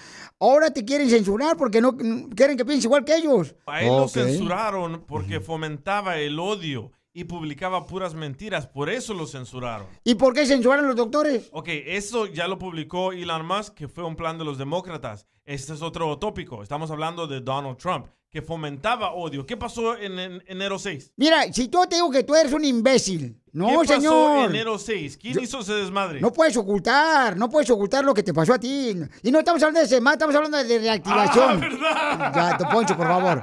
ahora te quieren censurar porque no quieren que piense igual que ellos. A él lo Ok. censuraron porque fomentaba el odio y publicaba puras mentiras. Por eso lo censuraron. ¿Y por qué censuraron los doctores? Ok, eso ya lo publicó Elon Musk, que fue un plan de los demócratas. Este es otro tópico. Estamos hablando de Donald Trump, que fomentaba odio. ¿Qué pasó en, en enero 6? Mira, si yo te digo que tú eres un imbécil. No, ¿Qué pasó señor. enero 6? ¿Quién hizo ese desmadre? No puedes ocultar, no puedes ocultar lo que te pasó a ti. Y no estamos hablando de semana, estamos hablando de reactivación. Ah, ya, Don Poncho, por favor.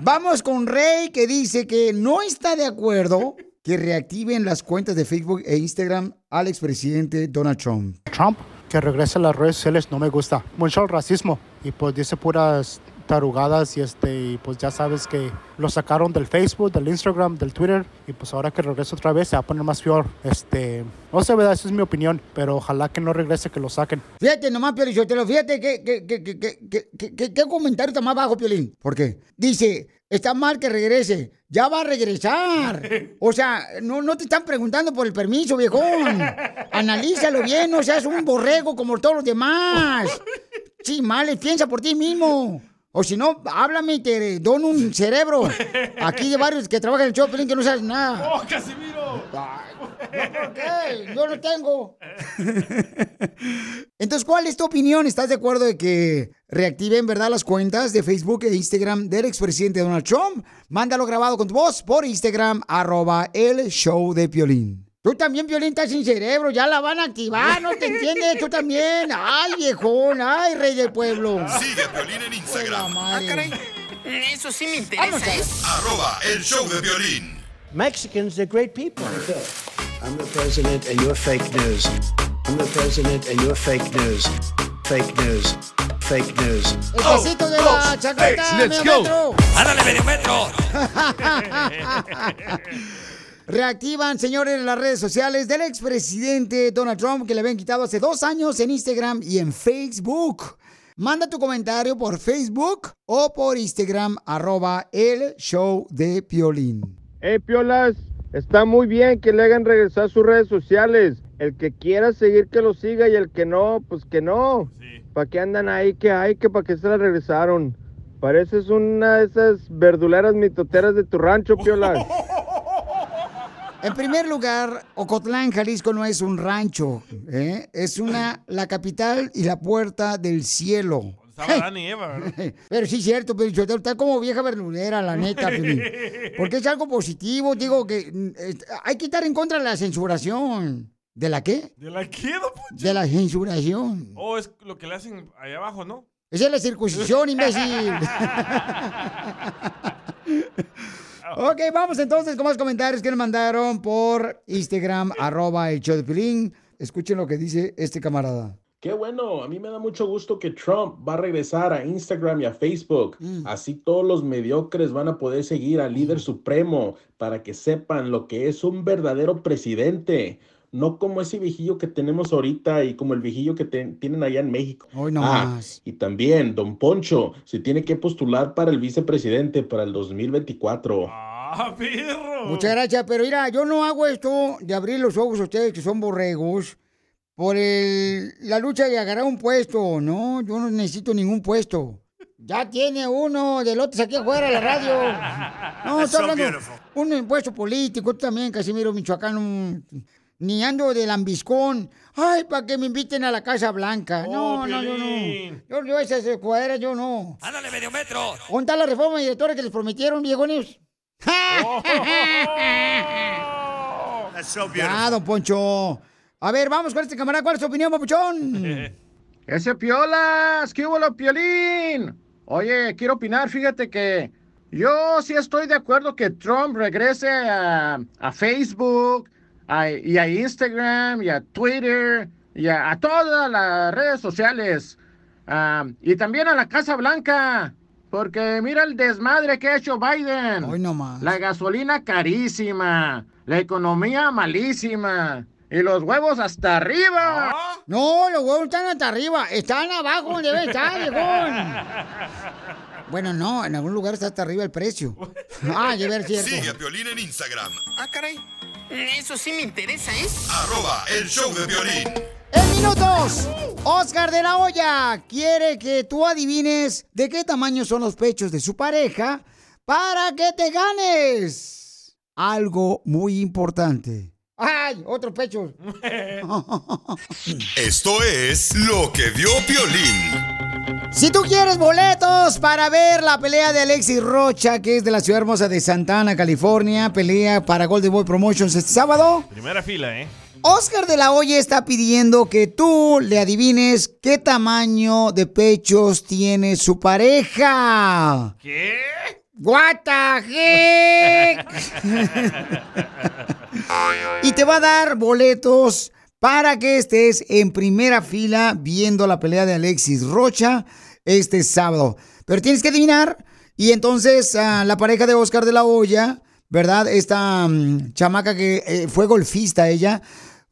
Vamos con Rey, que dice que no está de acuerdo que reactiven las cuentas de Facebook e Instagram al expresidente Donald Trump. Trump, que regrese a las redes sociales, no me gusta. Mucho el racismo. Y pues dice puras tarugadas y este y pues ya sabes que lo sacaron del Facebook, del Instagram, del Twitter y pues ahora que regrese otra vez se va a poner más peor. Este, no sé, verdad, esa es mi opinión, pero ojalá que no regrese, que lo saquen. Fíjate nomás, Piolín, yo te lo fíjate que, que, que, que, que, que- que- comentario está más bajo, Piolín. ¿Por qué? Dice, está mal que regrese. Ya va a regresar. O sea, no, no te están preguntando por el permiso, viejón. Analízalo bien, no seas un borrego como todos los demás. Sí, mal, piensa por ti mismo. O si no, háblame y te dono un cerebro. Aquí de varios que trabajan en el show, Piolín, que no sabes nada. ¡Oh, Casimiro! ¿Por qué? Yo no tengo. Entonces, ¿cuál es tu opinión? ¿Estás de acuerdo de que reactiven, verdad, las cuentas de Facebook e Instagram del expresidente Donald Trump? Mándalo grabado con tu voz por Instagram, arroba el show de Piolín. Tú también, estás sin cerebro, ya la van a activar, ¿no te entiendes? Tú también. Ay, viejón, ay, rey del pueblo. Sigue a Piolín en Instagram. Ah, caray. Eso sí me interesa, ¿eh? Arroba el show de violín. Mexicans, they're great people. I'm the president and you're fake news. I'm the president and you're fake news. Fake news. Fake news. El pasito de la chaqueta, medio metro. ¡Ándale, medio metro! Reactivan, señores, las redes sociales del expresidente Donald Trump que le habían quitado hace dos años en Instagram y en Facebook. Manda tu comentario por Facebook o por Instagram, arroba el show de Piolín. Hey, Piolas, está muy bien que le hagan regresar sus redes sociales. El que quiera seguir que lo siga y el que no, pues que no. ¿Para qué andan ahí? que hay? que para qué se la regresaron? Pareces una de esas verduleras mitoteras de tu rancho, Piolas. En primer lugar, Ocotlán, Jalisco no es un rancho, ¿eh? es una la capital y la puerta del cielo. Estaba y Eva, ¿verdad? Pero sí es cierto, pero yo está como vieja verdulera, la neta, porque es algo positivo, digo que eh, hay que estar en contra de la censuración. ¿De la qué? ¿De la qué, Poncho? De la censuración. Oh, es lo que le hacen allá abajo, ¿no? Esa es la circuncisión, imbécil. ok, vamos entonces con más comentarios que nos mandaron por Instagram, arroba el show de Piolín. Escuchen lo que dice este camarada. Qué bueno, a mí me da mucho gusto que Trump va a regresar a Instagram y a Facebook. Así todos los mediocres van a poder seguir al líder supremo para que sepan lo que es un verdadero presidente. No como ese viejillo que tenemos ahorita y como el viejillo que te- tienen allá en México. Hoy no Ah, más. y también, don Poncho, se tiene que postular para el vicepresidente para el 2024. ¡Ah, perro! Muchas gracias, pero mira, yo no hago esto de abrir los ojos a ustedes que son borregos por el- la lucha de agarrar un puesto, ¿no? Yo no necesito ningún puesto. Ya tiene uno de lotes aquí afuera, la radio. No, so hablando beautiful. un impuesto político, tú también, Casimiro Michoacán, un- ni ando de lambiscón. Ay, para que me inviten a la Casa Blanca. No, Oh, no, yo no. Yo, yo esas cuadras, yo no. ¡Ándale, medio metro! ¿Dónde está la reforma directora que les prometieron, viejones? That's so Ya, beautiful. don Poncho. A ver, vamos con este camarada. ¿Cuál es tu opinión, papuchón? Ese piolas, ¿qué hubo, lo, piolín? Oye, quiero opinar, fíjate que yo sí estoy de acuerdo que Trump regrese a, a Facebook a- y a Instagram y a Twitter y a, a todas las redes sociales Ah, y también a la Casa Blanca. Porque mira el desmadre que ha hecho Biden. Hoy no más. La gasolina carísima, la economía malísima y los huevos hasta arriba. No, los huevos están hasta arriba. Están abajo donde deben estar, viejón. Bueno, no, en algún lugar está hasta arriba el precio. Ah, de ver cierto. Sigue a Piolín en Instagram. Ah, caray. Eso sí me interesa, ¿eh? Arroba el show de violín. En minutos, Oscar de la Hoya quiere que tú adivines de qué tamaño son los pechos de su pareja para que te ganes. algo muy importante. ¡Ay! Otro pecho. Esto es lo que vio Piolín. Si tú quieres boletos para ver la pelea de Alexis Rocha, que es de la ciudad hermosa de Santana, California, pelea para Golden Boy Promotions este sábado, Primera fila, ¿eh? Oscar de la Hoya está pidiendo que tú le adivines qué tamaño de pechos tiene su pareja. ¿Qué? What the heck? y te va a dar boletos para que estés en primera fila viendo la pelea de Alexis Rocha este sábado. Pero tienes que adivinar. Y entonces ah, la pareja de Oscar de la Hoya, ¿verdad? Esta mm, chamaca que eh, fue golfista ella,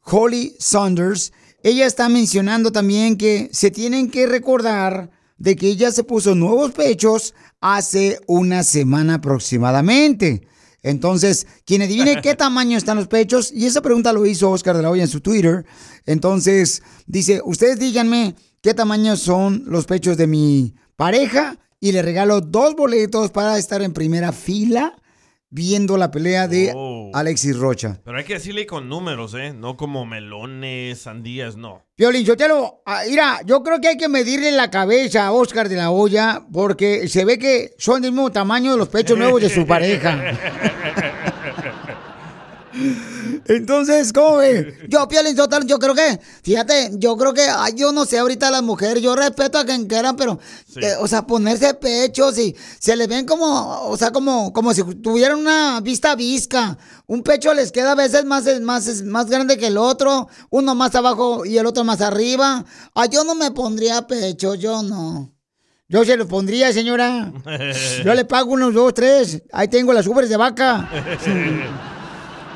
Holly Saunders, ella está mencionando también que se tienen que recordar de que ella se puso nuevos pechos hace una semana aproximadamente. Entonces, quien adivine qué tamaño están los pechos, y esa pregunta lo hizo Oscar de la Hoya en su Twitter. Entonces, dice, ustedes díganme qué tamaño son los pechos de mi pareja y le regalo dos boletos para estar en primera fila viendo la pelea de Oh. Alexis Rocha. Pero hay que decirle con números, ¿eh? No como melones, sandías, no. Piolín, Sotelo, ah, mira, yo creo que hay que medirle la cabeza a Oscar de la Hoya porque se ve que son del mismo tamaño de los pechos nuevos de su pareja. Entonces, ¿cómo ve? Yo, Piolín, Sotelo, yo creo que, fíjate, yo creo que, ay, yo no sé ahorita las mujeres, yo respeto a quien quieran, pero, eh, o sea, ponerse pechos y se les ven como, o sea, como, como si tuvieran una vista visca. Un pecho les queda a veces más, más, más grande que el otro, uno más abajo y el otro más arriba. Ay, yo no me pondría pecho, yo no. Yo se lo pondría, señora. Yo le pago unos dos, tres. Ahí tengo las ubres de vaca.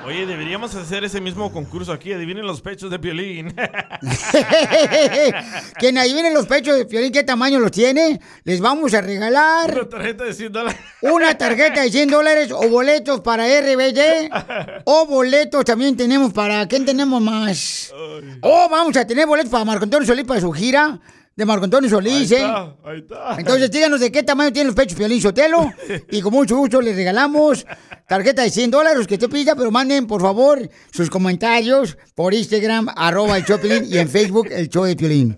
Oye, deberíamos hacer ese mismo concurso aquí. Adivinen los pechos de Piolín. Quien adivine los pechos de Piolín qué tamaño los tiene, les vamos a regalar Una tarjeta de 100 dólares. una tarjeta de 100 dólares o boletos para RBD o boletos también tenemos para... ¿Quién tenemos más? Oh, vamos a tener boletos para Marco Antonio Solís para su gira de Marco Antonio Solís, Ahí ¿eh? está, ahí está. Entonces díganos de qué tamaño tienen los pechos Piolín Sotelo y con mucho gusto les regalamos tarjeta de 100 dólares que te pida, pero manden por favor sus comentarios por Instagram, arroba el Choplin y en Facebook el show de Piolín.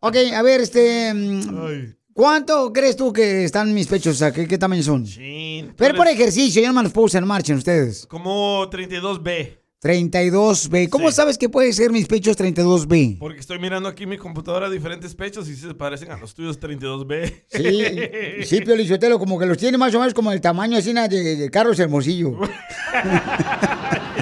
Ok, a ver, este... mm, ¿Cuánto crees tú que están mis pechos? O sea, ¿qué, qué tamaño son? Chin, Pero por eres ejercicio, yo no me los puse en marcha ustedes. Como 32B. 32B. ¿Cómo sabes que puede ser mis pechos 32B? Porque estoy mirando aquí mi computadora diferentes pechos y se parecen a los tuyos 32B. Sí, sí, Pio Lizotelo, como que los tiene más o menos como el tamaño así de, de Carlos Hermosillo.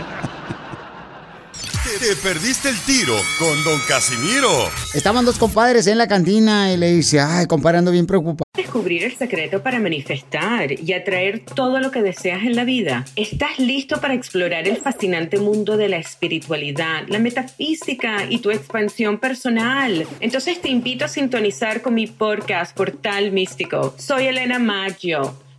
Te perdiste el tiro con Don Casimiro. Estaban dos compadres en la cantina y le dice, ay, compadre, ando bien preocupado. Descubrir el secreto para manifestar y atraer todo lo que deseas en la vida. ¿Estás listo para explorar el fascinante mundo de la espiritualidad, la metafísica y tu expansión personal? Entonces te invito a sintonizar con mi podcast Portal Místico. Soy Elena Maggio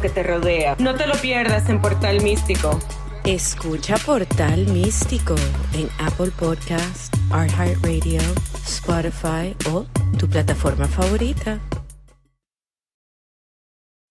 que te rodea. No te lo pierdas en Portal Místico. Escucha Portal Místico en Apple Podcast, iHeartRadio, Spotify o tu plataforma favorita.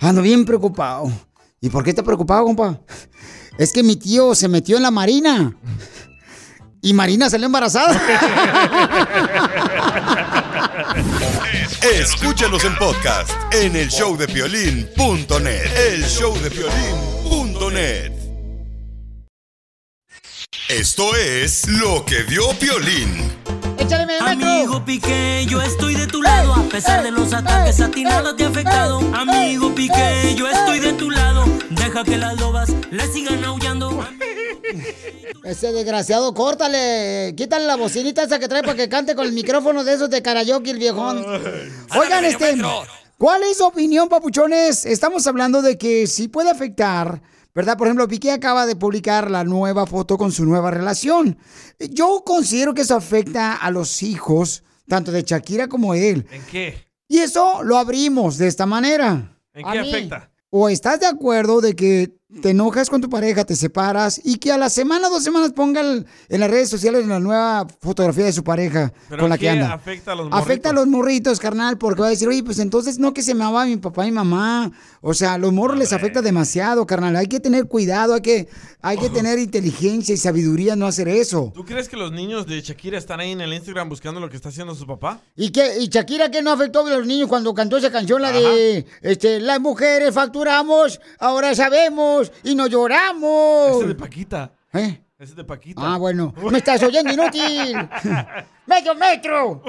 Ando bien preocupado. ¿Y por qué estás preocupado, compa? Es que mi tío se metió en la marina. Y Marina salió embarazada. Escúchanos en podcast en el showdepiolín.net. El showdepiolín.net. Esto es lo que vio Piolín. Échale. Amigo Piqué, yo estoy de tu lado A pesar de los ataques, a ti nada te ha afectado Amigo Piqué, yo estoy de tu lado Deja que las lobas le sigan aullando Ese desgraciado, córtale. Quítale la bocinita esa que trae para que cante con el micrófono de esos de karaoke, el viejón. Oigan, este. ¿Cuál es su opinión, papuchones? Estamos hablando de que sí puede afectar, ¿verdad? Por ejemplo, Piqué acaba de publicar la nueva foto con su nueva relación. Yo considero que eso afecta a los hijos, tanto de Shakira como él. ¿En qué? Y eso lo abrimos de esta manera. ¿En A qué mí. afecta? O estás de acuerdo de que te enojas con tu pareja, te separas y que a la semana, dos semanas pongan en las redes sociales la nueva fotografía de su pareja ¿Pero con la que qué anda. afecta a los Afecta a los morritos, carnal, porque va a decir, oye, pues entonces no que se me amaba mi papá y mamá. O sea, los morros les afecta demasiado, carnal. Hay que tener cuidado, hay que, hay que tener inteligencia y sabiduría no hacer eso. ¿Tú crees que los niños de Shakira están ahí en el Instagram buscando lo que está haciendo su papá? ¿Y qué? ¿Y Shakira qué no afectó a los niños cuando cantó esa canción, la de este, las mujeres facturamos, ahora sabemos y no lloramos? Ese es de Paquita. ¿Eh? Ese es de Paquita. Ah, bueno. Me estás oyendo inútil. ¡Medio metro!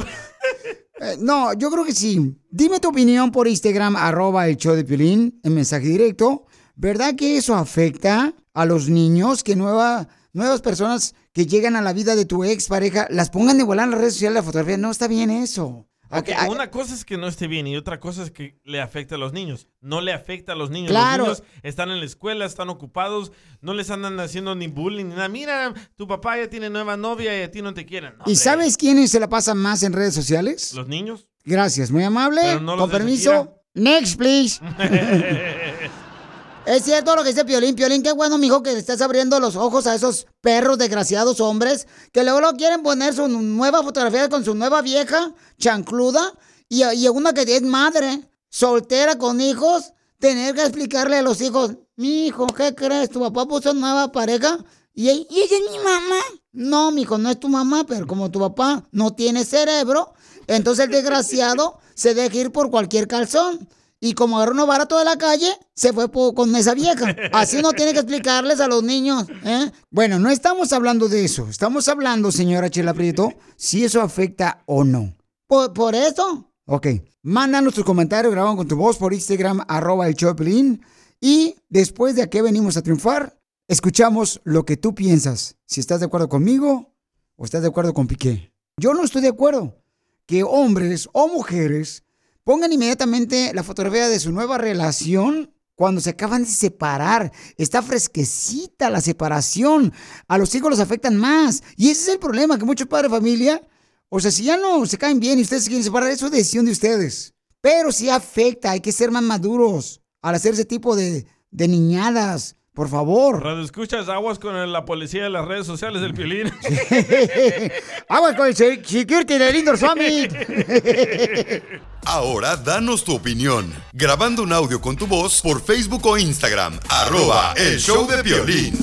Eh, no, yo creo que sí. Dime tu opinión por Instagram, arroba el show de Piolín, en mensaje directo. ¿Verdad que eso afecta a los niños? Que nueva, nuevas personas que llegan a la vida de tu ex pareja las pongan de volar en las redes sociales la fotografía. No está bien eso. Ok, Ok, ah, una cosa es que no esté bien y otra cosa es que le afecta a los niños. No le afecta a los niños. Claro. Los niños están en la escuela, están ocupados, no les andan haciendo ni bullying ni nada. Mira, tu papá ya tiene nueva novia y a ti no te quieren. No, ¿Y sabes quiénes se la pasan más en redes sociales? ¿Los niños? Gracias, muy amable. Pero no Con permiso. Next, please. Es cierto lo que dice Piolín. Piolín, qué bueno, mijo, que estás abriendo los ojos a esos perros desgraciados hombres que luego lo quieren poner su nueva fotografía con su nueva vieja, chancluda, y, y una que es madre, soltera con hijos, tener que explicarle a los hijos, mi hijo, ¿qué crees? ¿Tu papá puso nueva pareja? ¿Y, ella- y ella es mi mamá? No, mijo, no es tu mamá, pero como tu papá no tiene cerebro, entonces el desgraciado se deja ir por cualquier calzón. Y como agarró uno barato de la calle, se fue con esa vieja. Así uno tiene que explicarles a los niños. ¿eh? Bueno, no estamos hablando de eso. Estamos hablando, señora Chela Prieto, si eso afecta o no. ¿Por, por eso? Ok. Mándanos tus comentarios, graban con tu voz por Instagram, arroba el Choplin. Y después de que venimos a triunfar, escuchamos lo que tú piensas. Si estás de acuerdo conmigo o estás de acuerdo con Piqué. Yo no estoy de acuerdo que hombres o mujeres pongan inmediatamente la fotografía de su nueva relación cuando se acaban de separar. Está fresquecita la separación. A los hijos los afectan más. Y ese es el problema, que muchos padres de familia, o sea, si ya no se caen bien y ustedes se quieren separar, eso es decisión de ustedes. Pero sí afecta, hay que ser más maduros al hacer ese tipo de, de niñadas. Por favor. Radio escuchas aguas con la policía de las redes sociales del Piolín. Aguas con el se- security del Indoor Summit. Ahora danos tu opinión. Grabando un audio con tu voz por Facebook o Instagram. Arroba el show de violín.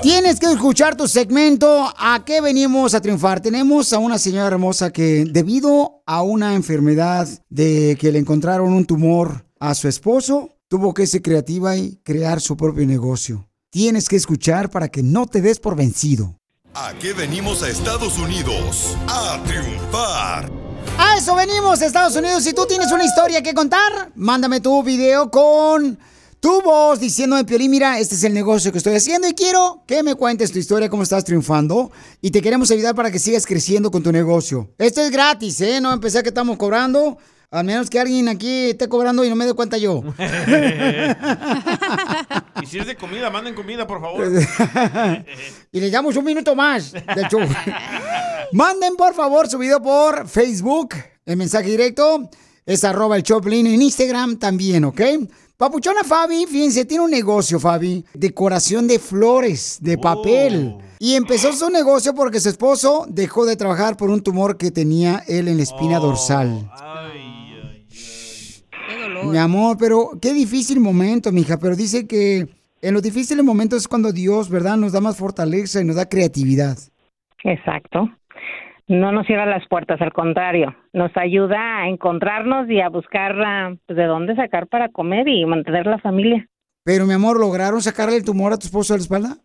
Tienes que escuchar tu segmento. ¿A qué venimos a triunfar? Tenemos a una señora hermosa que debido a una enfermedad de que le encontraron un tumor a su esposo, tuvo que ser creativa y crear su propio negocio. Tienes que escuchar para que no te des por vencido. ¿A qué venimos a Estados Unidos? A triunfar. A eso venimos, Estados Unidos. Si tú tienes una historia que contar, mándame tu video con tu voz diciéndome, Piolín, mira, este es el negocio que estoy haciendo y quiero que me cuentes tu historia, cómo estás triunfando y te queremos ayudar para que sigas creciendo con tu negocio. Esto es gratis, ¿eh? No empecé que estamos cobrando. Al menos que alguien aquí esté cobrando y no me dé cuenta yo. y si es de comida, manden comida, por favor. y le damos un minuto más del show. Manden, por favor, su video por Facebook. El mensaje directo es arroba el Choplin en Instagram también, ¿ok? Papuchona Fabi, fíjense, tiene un negocio, Fabi. Decoración de flores, de papel. Y empezó su negocio porque su esposo dejó de trabajar por un tumor que tenía él en la espina dorsal. Mi amor, pero qué difícil momento, mija. Pero dice que en los difíciles momentos es cuando Dios, ¿verdad?, nos da más fortaleza y nos da creatividad. Exacto. No nos cierra las puertas, al contrario, nos ayuda a encontrarnos y a buscar ah, pues, de dónde sacar para comer y mantener la familia. Pero, mi amor, ¿lograron sacarle el tumor a tu esposo de la espalda?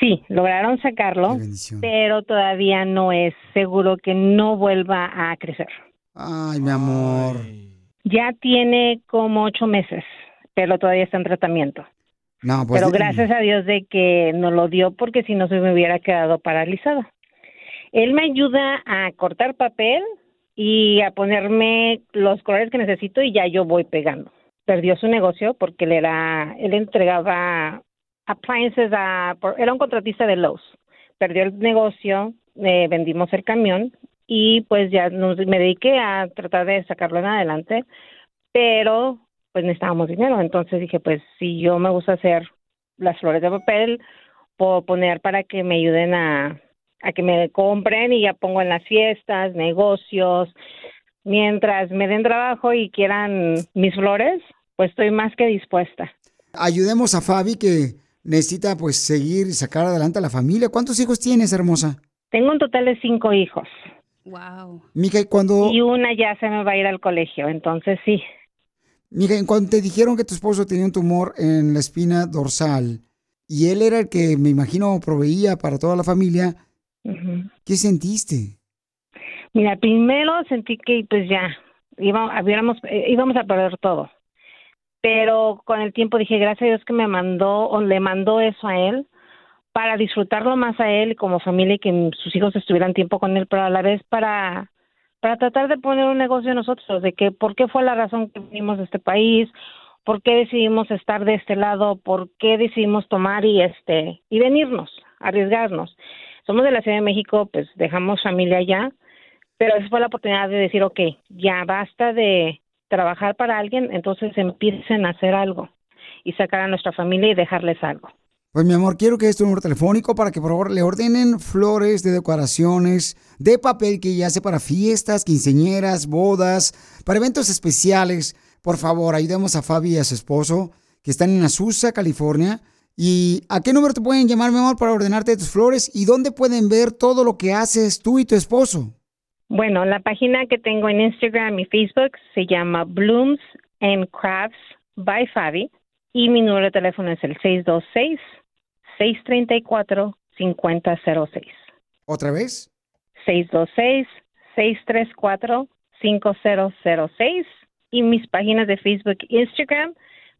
Sí, lograron sacarlo, pero todavía no es seguro que no vuelva a crecer. Ay, mi amor. Ya tiene como ocho meses, pero todavía está en tratamiento. No, pues. pero gracias a Dios de que no lo dio porque si no se me hubiera quedado paralizado. Él me ayuda a cortar papel y a ponerme los colores que necesito y ya yo voy pegando. Perdió su negocio porque él era, él entregaba appliances a, era un contratista de Lowe's. Perdió el negocio, eh, vendimos el camión y pues ya nos, me dediqué a tratar de sacarlo en adelante, pero pues necesitábamos dinero. Entonces dije, pues si yo me gusta hacer las flores de papel, puedo poner para que me ayuden a, a que me compren y ya pongo en las fiestas, negocios. Mientras me den trabajo y quieran mis flores, pues estoy más que dispuesta. Ayudemos a Fabi que necesita pues seguir y sacar adelante a la familia. ¿Cuántos hijos tienes, hermosa? Tengo un total de cinco hijos. Wow. Mica, y cuando, Y una ya se me va a ir al colegio, entonces sí. Mica, cuando te dijeron que tu esposo tenía un tumor en la espina dorsal y él era el que me imagino proveía para toda la familia. ¿qué sentiste? Mira, primero sentí que pues ya iba- hubiéramos, eh, íbamos a perder todo. Pero con el tiempo dije, gracias a Dios que me mandó o le mandó eso a él para disfrutarlo más a él como familia y que sus hijos estuvieran tiempo con él, pero a la vez para para tratar de poner un negocio nosotros, de que por qué fue la razón que vinimos a este país, por qué decidimos estar de este lado, por qué decidimos tomar y este y venirnos, arriesgarnos. Somos de la Ciudad de México, pues dejamos familia allá, pero esa fue la oportunidad de decir, ok, ya basta de trabajar para alguien, entonces empiecen a hacer algo y sacar a nuestra familia y dejarles algo. Pues mi amor, quiero que es tu número telefónico para que por favor le ordenen flores de decoraciones, de papel que ya sea para fiestas, quinceñeras, bodas, para eventos especiales. Por favor, ayudemos a Fabi y a su esposo que están en Azusa, California. ¿Y a qué número te pueden llamar, mi amor, para ordenarte tus flores? ¿Y dónde pueden ver todo lo que haces tú y tu esposo? Bueno, la página que tengo en Instagram y Facebook se llama Blooms and Crafts by Fabi y mi número de teléfono es el 626-634-5006. ¿Otra vez? 626-634-5006 y mis páginas de Facebook e Instagram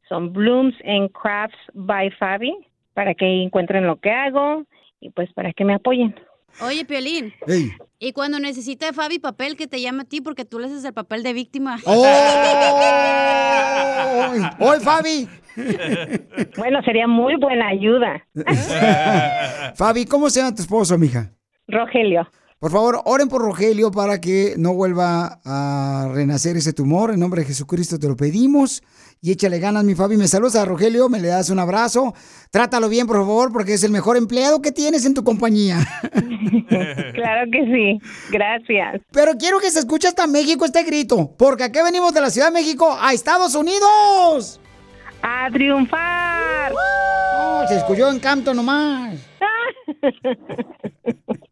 son Blooms and Crafts by Fabi para que encuentren lo que hago y pues para que me apoyen. Oye, Piolín. Ey. Y cuando necesita Fabi papel, que te llame a ti porque tú le haces el papel de víctima. ¡Oh! ¡Hoy, Fabi! Bueno, sería muy buena ayuda. Fabi, ¿cómo se llama tu esposo, mija? Rogelio. Por favor, oren por Rogelio para que no vuelva a renacer ese tumor. En nombre de Jesucristo te lo pedimos. Y échale ganas, mi Fabi. Me saludas a Rogelio, me le das un abrazo. Trátalo bien, por favor, porque es el mejor empleado que tienes en tu compañía. Claro que sí. Gracias. Pero quiero que se escuche hasta México este grito, porque aquí venimos de la Ciudad de México a Estados Unidos. ¡A triunfar! Oh, se escuchó en canto nomás.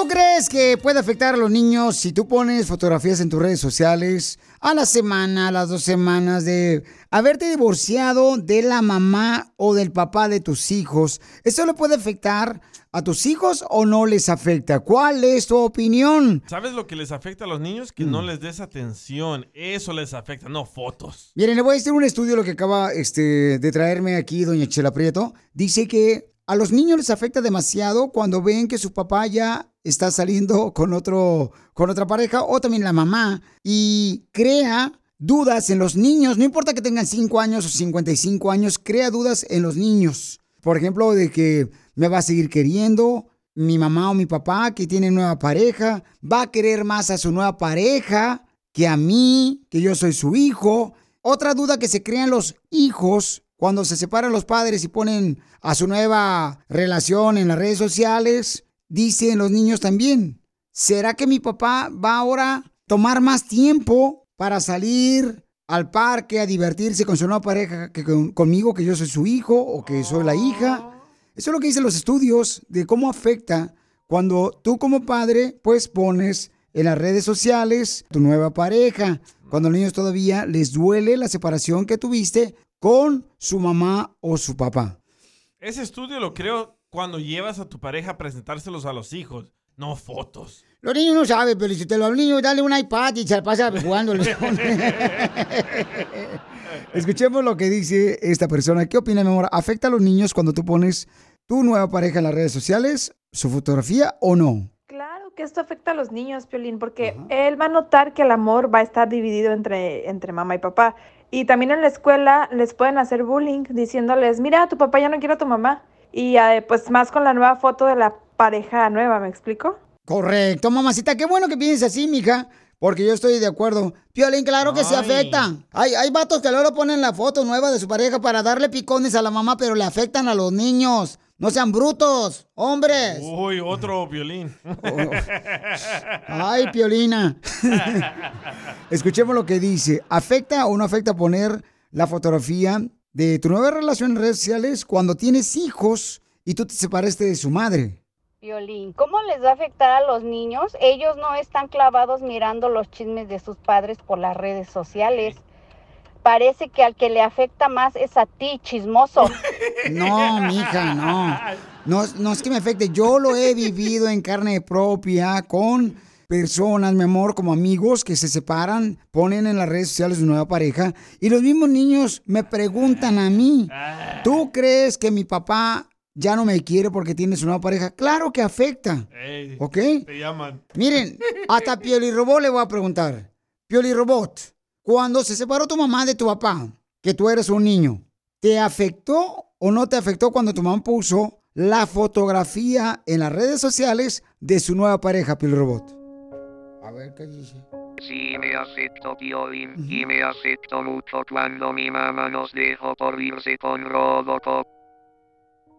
¿Tú crees que puede afectar a los niños si tú pones fotografías en tus redes sociales a la semana, a las dos semanas de haberte divorciado de la mamá o del papá de tus hijos? ¿Eso le puede afectar a tus hijos o no les afecta? ¿Cuál es tu opinión? ¿Sabes lo que les afecta a los niños? Que no les des atención. Eso les afecta, no fotos. Miren, le voy a decir un estudio lo que acaba este, de traerme aquí doña Chela Prieto. Dice que a los niños les afecta demasiado cuando ven que su papá ya está saliendo con otro con otra pareja o también la mamá y crea dudas en los niños, no importa que tengan 5 años o 55 años, crea dudas en los niños. Por ejemplo, de que me va a seguir queriendo mi mamá o mi papá que tiene nueva pareja, va a querer más a su nueva pareja que a mí, que yo soy su hijo. Otra duda que se crean los hijos cuando se separan los padres y ponen a su nueva relación en las redes sociales, dicen los niños también, ¿será que mi papá va ahora a tomar más tiempo para salir al parque a divertirse con su nueva pareja que con- conmigo, que yo soy su hijo o que soy la hija? Eso es lo que dicen los estudios de cómo afecta cuando tú como padre pues pones en las redes sociales tu nueva pareja. Cuando a los niños todavía les duele la separación que tuviste con su mamá o su papá. Ese estudio lo creo cuando llevas a tu pareja a presentárselos a los hijos, no fotos. Los niños no saben, pero si te lo niños, dale un iPad y se la pasa jugando. Escuchemos lo que dice esta persona. ¿Qué opina, mi amor? ¿Afecta a los niños cuando tú pones tu nueva pareja en las redes sociales, su fotografía o no? Claro que esto afecta a los niños, Piolín, porque él va a notar que el amor va a estar dividido entre, entre mamá y papá. Y también en la escuela les pueden hacer bullying diciéndoles, mira, tu papá ya no quiere a tu mamá. Y eh, pues más con la nueva foto de la pareja nueva, ¿me explico? Correcto, mamacita. Qué bueno que pienses así, mija. Porque yo estoy de acuerdo. Piolín, claro que se afecta. Hay, hay vatos que luego ponen la foto nueva de su pareja para darle picones a la mamá, pero le afectan a los niños. No sean brutos, hombres. Uy, otro violín. Ay, Piolina. Escuchemos lo que dice. ¿Afecta o no afecta poner la fotografía de tu nueva relación en redes sociales cuando tienes hijos y tú te separaste de su madre? Violín, ¿cómo les va a afectar a los niños? Ellos no están clavados mirando los chismes de sus padres por las redes sociales. Parece que al que le afecta más es a ti, chismoso. No, mija, no. No, no es que me afecte. Yo lo he vivido en carne propia con personas, mi amor, como amigos que se separan, ponen en las redes sociales su nueva pareja y los mismos niños me preguntan a mí, ¿tú crees que mi papá ya no me quiere porque tiene su nueva pareja? Claro que afecta. Ey, ¿Ok? Te llaman. Miren, hasta Pioli Robot le voy a preguntar. Pioli Robot, cuando se separó tu mamá de tu papá, que tú eres un niño, ¿te afectó o no te afectó cuando tu mamá puso la fotografía en las redes sociales de su nueva pareja, Pioli Robot? A ver qué dice. Sí me acepto Piolín y me acepto mucho cuando mi mamá nos dejó por irse con Robocop.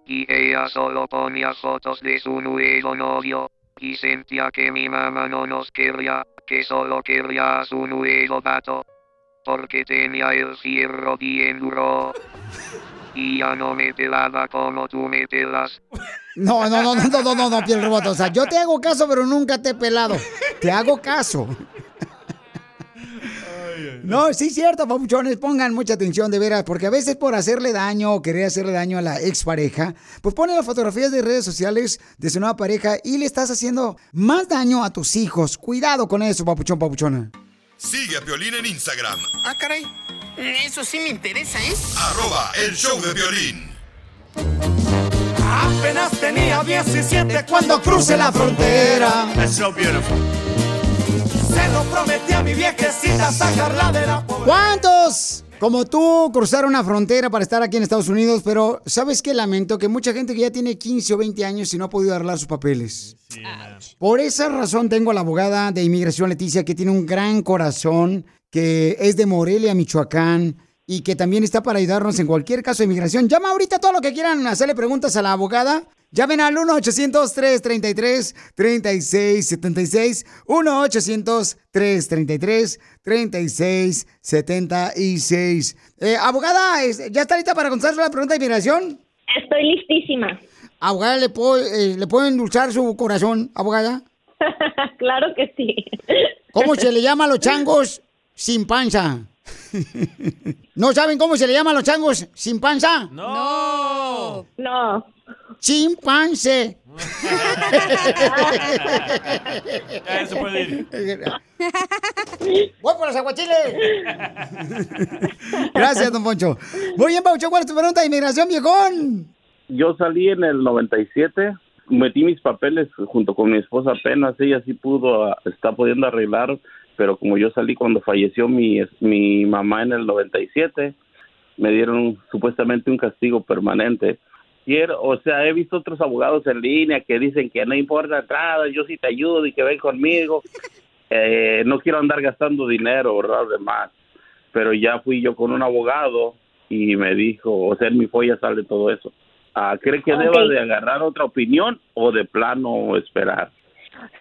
Y ella solo ponía fotos de su nuevo novio. Y sentía que mi mamá no nos quería, que solo quería a su nuevo gato. Porque tenía el fierro bien duro. Y ya no me pelaba como tú me pelas. No, no, no, no, no, no, no, no, Pioli Robot. O sea, yo te hago caso, pero nunca te he pelado. Te hago caso. No, sí es cierto, papuchones, pongan mucha atención de veras, porque a veces por hacerle daño o querer hacerle daño a la expareja, pues ponen las fotografías de redes sociales de su nueva pareja y le estás haciendo más daño a tus hijos. Cuidado con eso, papuchón, papuchona. Sigue a Piolín en Instagram, Ah, caray. Eso sí me interesa, ¿eh? arroba el show de violín. Apenas tenía 17 cuando crucé la frontera. That's so beautiful. Se lo prometí a mi viejecita sacarla de la ¿Cuántos? Como tú cruzaron una frontera para estar aquí en Estados Unidos, pero ¿sabes qué lamento? Que mucha gente que ya tiene 15 o 20 años y no ha podido arreglar sus papeles. Por esa razón tengo a la abogada de inmigración Leticia que tiene un gran corazón, que es de Morelia, Michoacán, y que también está para ayudarnos en cualquier caso de inmigración. Llama ahorita todo lo que quieran hacerle preguntas a la abogada Llamen al 1-800-333-3676. 1-800-333-3676. Eh, abogada, ¿ya está lista para contestar la pregunta de inmigración? Estoy listísima. Abogada, ¿le puedo, eh, ¿le puedo endulzar su corazón, abogada? claro que sí. ¿Cómo se le llama a los changos sin panza? ¿No saben cómo se le llama a los changos sin panza? No. No. Chimpancé. Ya se puede ir. Voy por los aguachiles. Gracias, don Poncho. Muy bien, Paucho, ¿cuál es tu pregunta de inmigración, viejón? Yo salí en el 97, metí mis papeles junto con mi esposa apenas, ella sí pudo, ah, está pudiendo arreglar, pero como yo salí cuando falleció mi, mi mamá en el 97, me dieron supuestamente un castigo permanente. Quiero, o sea, he visto otros abogados en línea que dicen que no importa nada, yo sí te ayudo y que ven conmigo. Eh, no quiero andar gastando dinero, ¿verdad? De más. Pero ya fui yo con un abogado y me dijo, o sea, en mi folla sale todo eso. Ah, ¿Cree que Ok. deba de agarrar otra opinión o de plano esperar?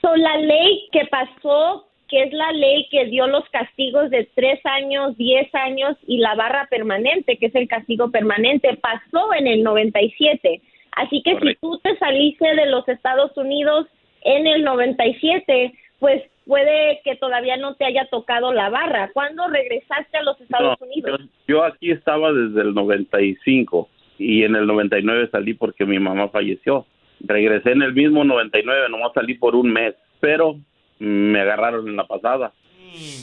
So, la ley que pasó, que es la ley que dio los castigos de tres años, diez años y la barra permanente, que es el castigo permanente, pasó en el 97. Así que si tú te saliste de los Estados Unidos en el 97, pues puede que todavía no te haya tocado la barra. ¿Cuándo regresaste a los Estados No, Unidos? Yo, yo aquí estaba desde el 95 y en el 99 salí porque mi mamá falleció. Regresé en el mismo 99, nomás salí por un mes, pero me agarraron en la pasada.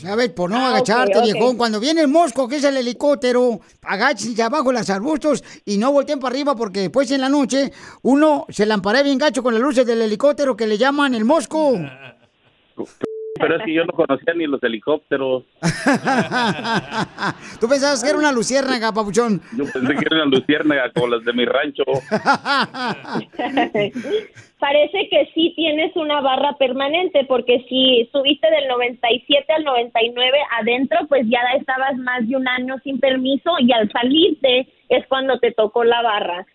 A ver, por no Ah, agacharte, ok, ok. viejón. Cuando viene el mosco, que es el helicóptero, agáchense abajo de los arbustos y no volteen para arriba porque después en la noche uno se lamparea bien gacho con las luces del helicóptero que le llaman el mosco. Pero es que yo no conocía ni los helicópteros. Tú pensabas que era una luciérnaga, papuchón. Yo pensé que eran luciérnagas como las de mi rancho. Parece que sí tienes una barra permanente, porque si subiste del 97 al 99 adentro, pues ya estabas más de un año sin permiso y al salirte es cuando te tocó la barra.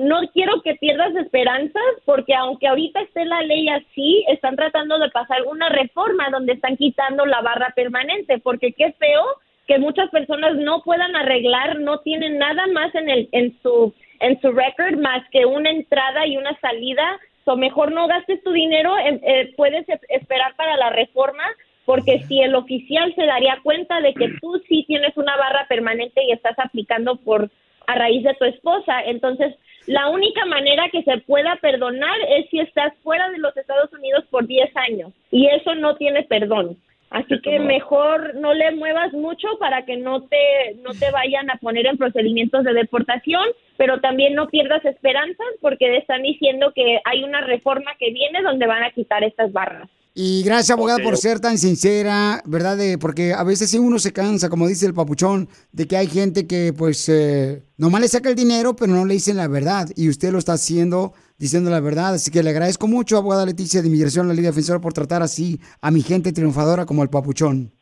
No quiero que pierdas esperanzas porque aunque ahorita esté la ley así, están tratando de pasar una reforma donde están quitando la barra permanente, porque qué feo que muchas personas no puedan arreglar, no tienen nada más en el en su en su record más que una entrada y una salida, o mejor no gastes tu dinero, em- eh, puedes esperar para la reforma porque si el oficial se daría cuenta de que tú sí tienes una barra permanente y estás aplicando por a raíz de tu esposa, entonces la única manera que se pueda perdonar es si estás fuera de los Estados Unidos por 10 años y eso no tiene perdón. Así que mejor no le muevas mucho para que no te no te vayan a poner en procedimientos de deportación, pero también no pierdas esperanzas porque están diciendo que hay una reforma que viene donde van a quitar estas barras. Y gracias, abogada, por ser tan sincera, ¿verdad? De- porque a veces sí uno se cansa, como dice el papuchón, de que hay gente que, pues, eh, nomás le saca el dinero, pero no le dicen la verdad. Y usted lo está haciendo diciendo la verdad. Así que le agradezco mucho, abogada Leticia de Inmigración, la Liga Defensora, por tratar así a mi gente triunfadora como el papuchón.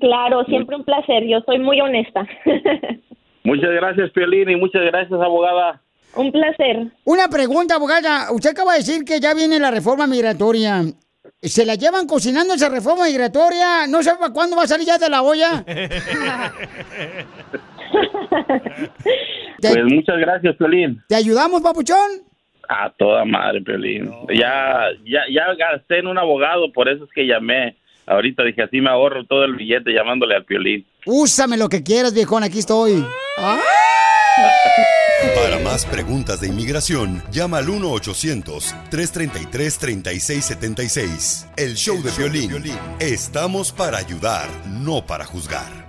Claro, siempre un placer, yo soy muy honesta. Muchas gracias, Piolín, y muchas gracias, abogada. Un placer. Una pregunta, abogada. Usted acaba de decir que ya viene la reforma migratoria. ¿Se la llevan cocinando esa reforma migratoria? ¿No sabe para cuándo va a salir ya de la olla? Pues muchas gracias, Piolín. ¿Te ayudamos, papuchón? A toda madre, Piolín. Ya, ya, ya gasté en un abogado, por eso es que llamé. Ahorita dije, así me ahorro todo el billete llamándole al Piolín. Úsame lo que quieras, viejón. Aquí estoy. Ah. Para más preguntas de inmigración, llama al 1-800-333-3676. El show de violín. Estamos para ayudar, no para juzgar.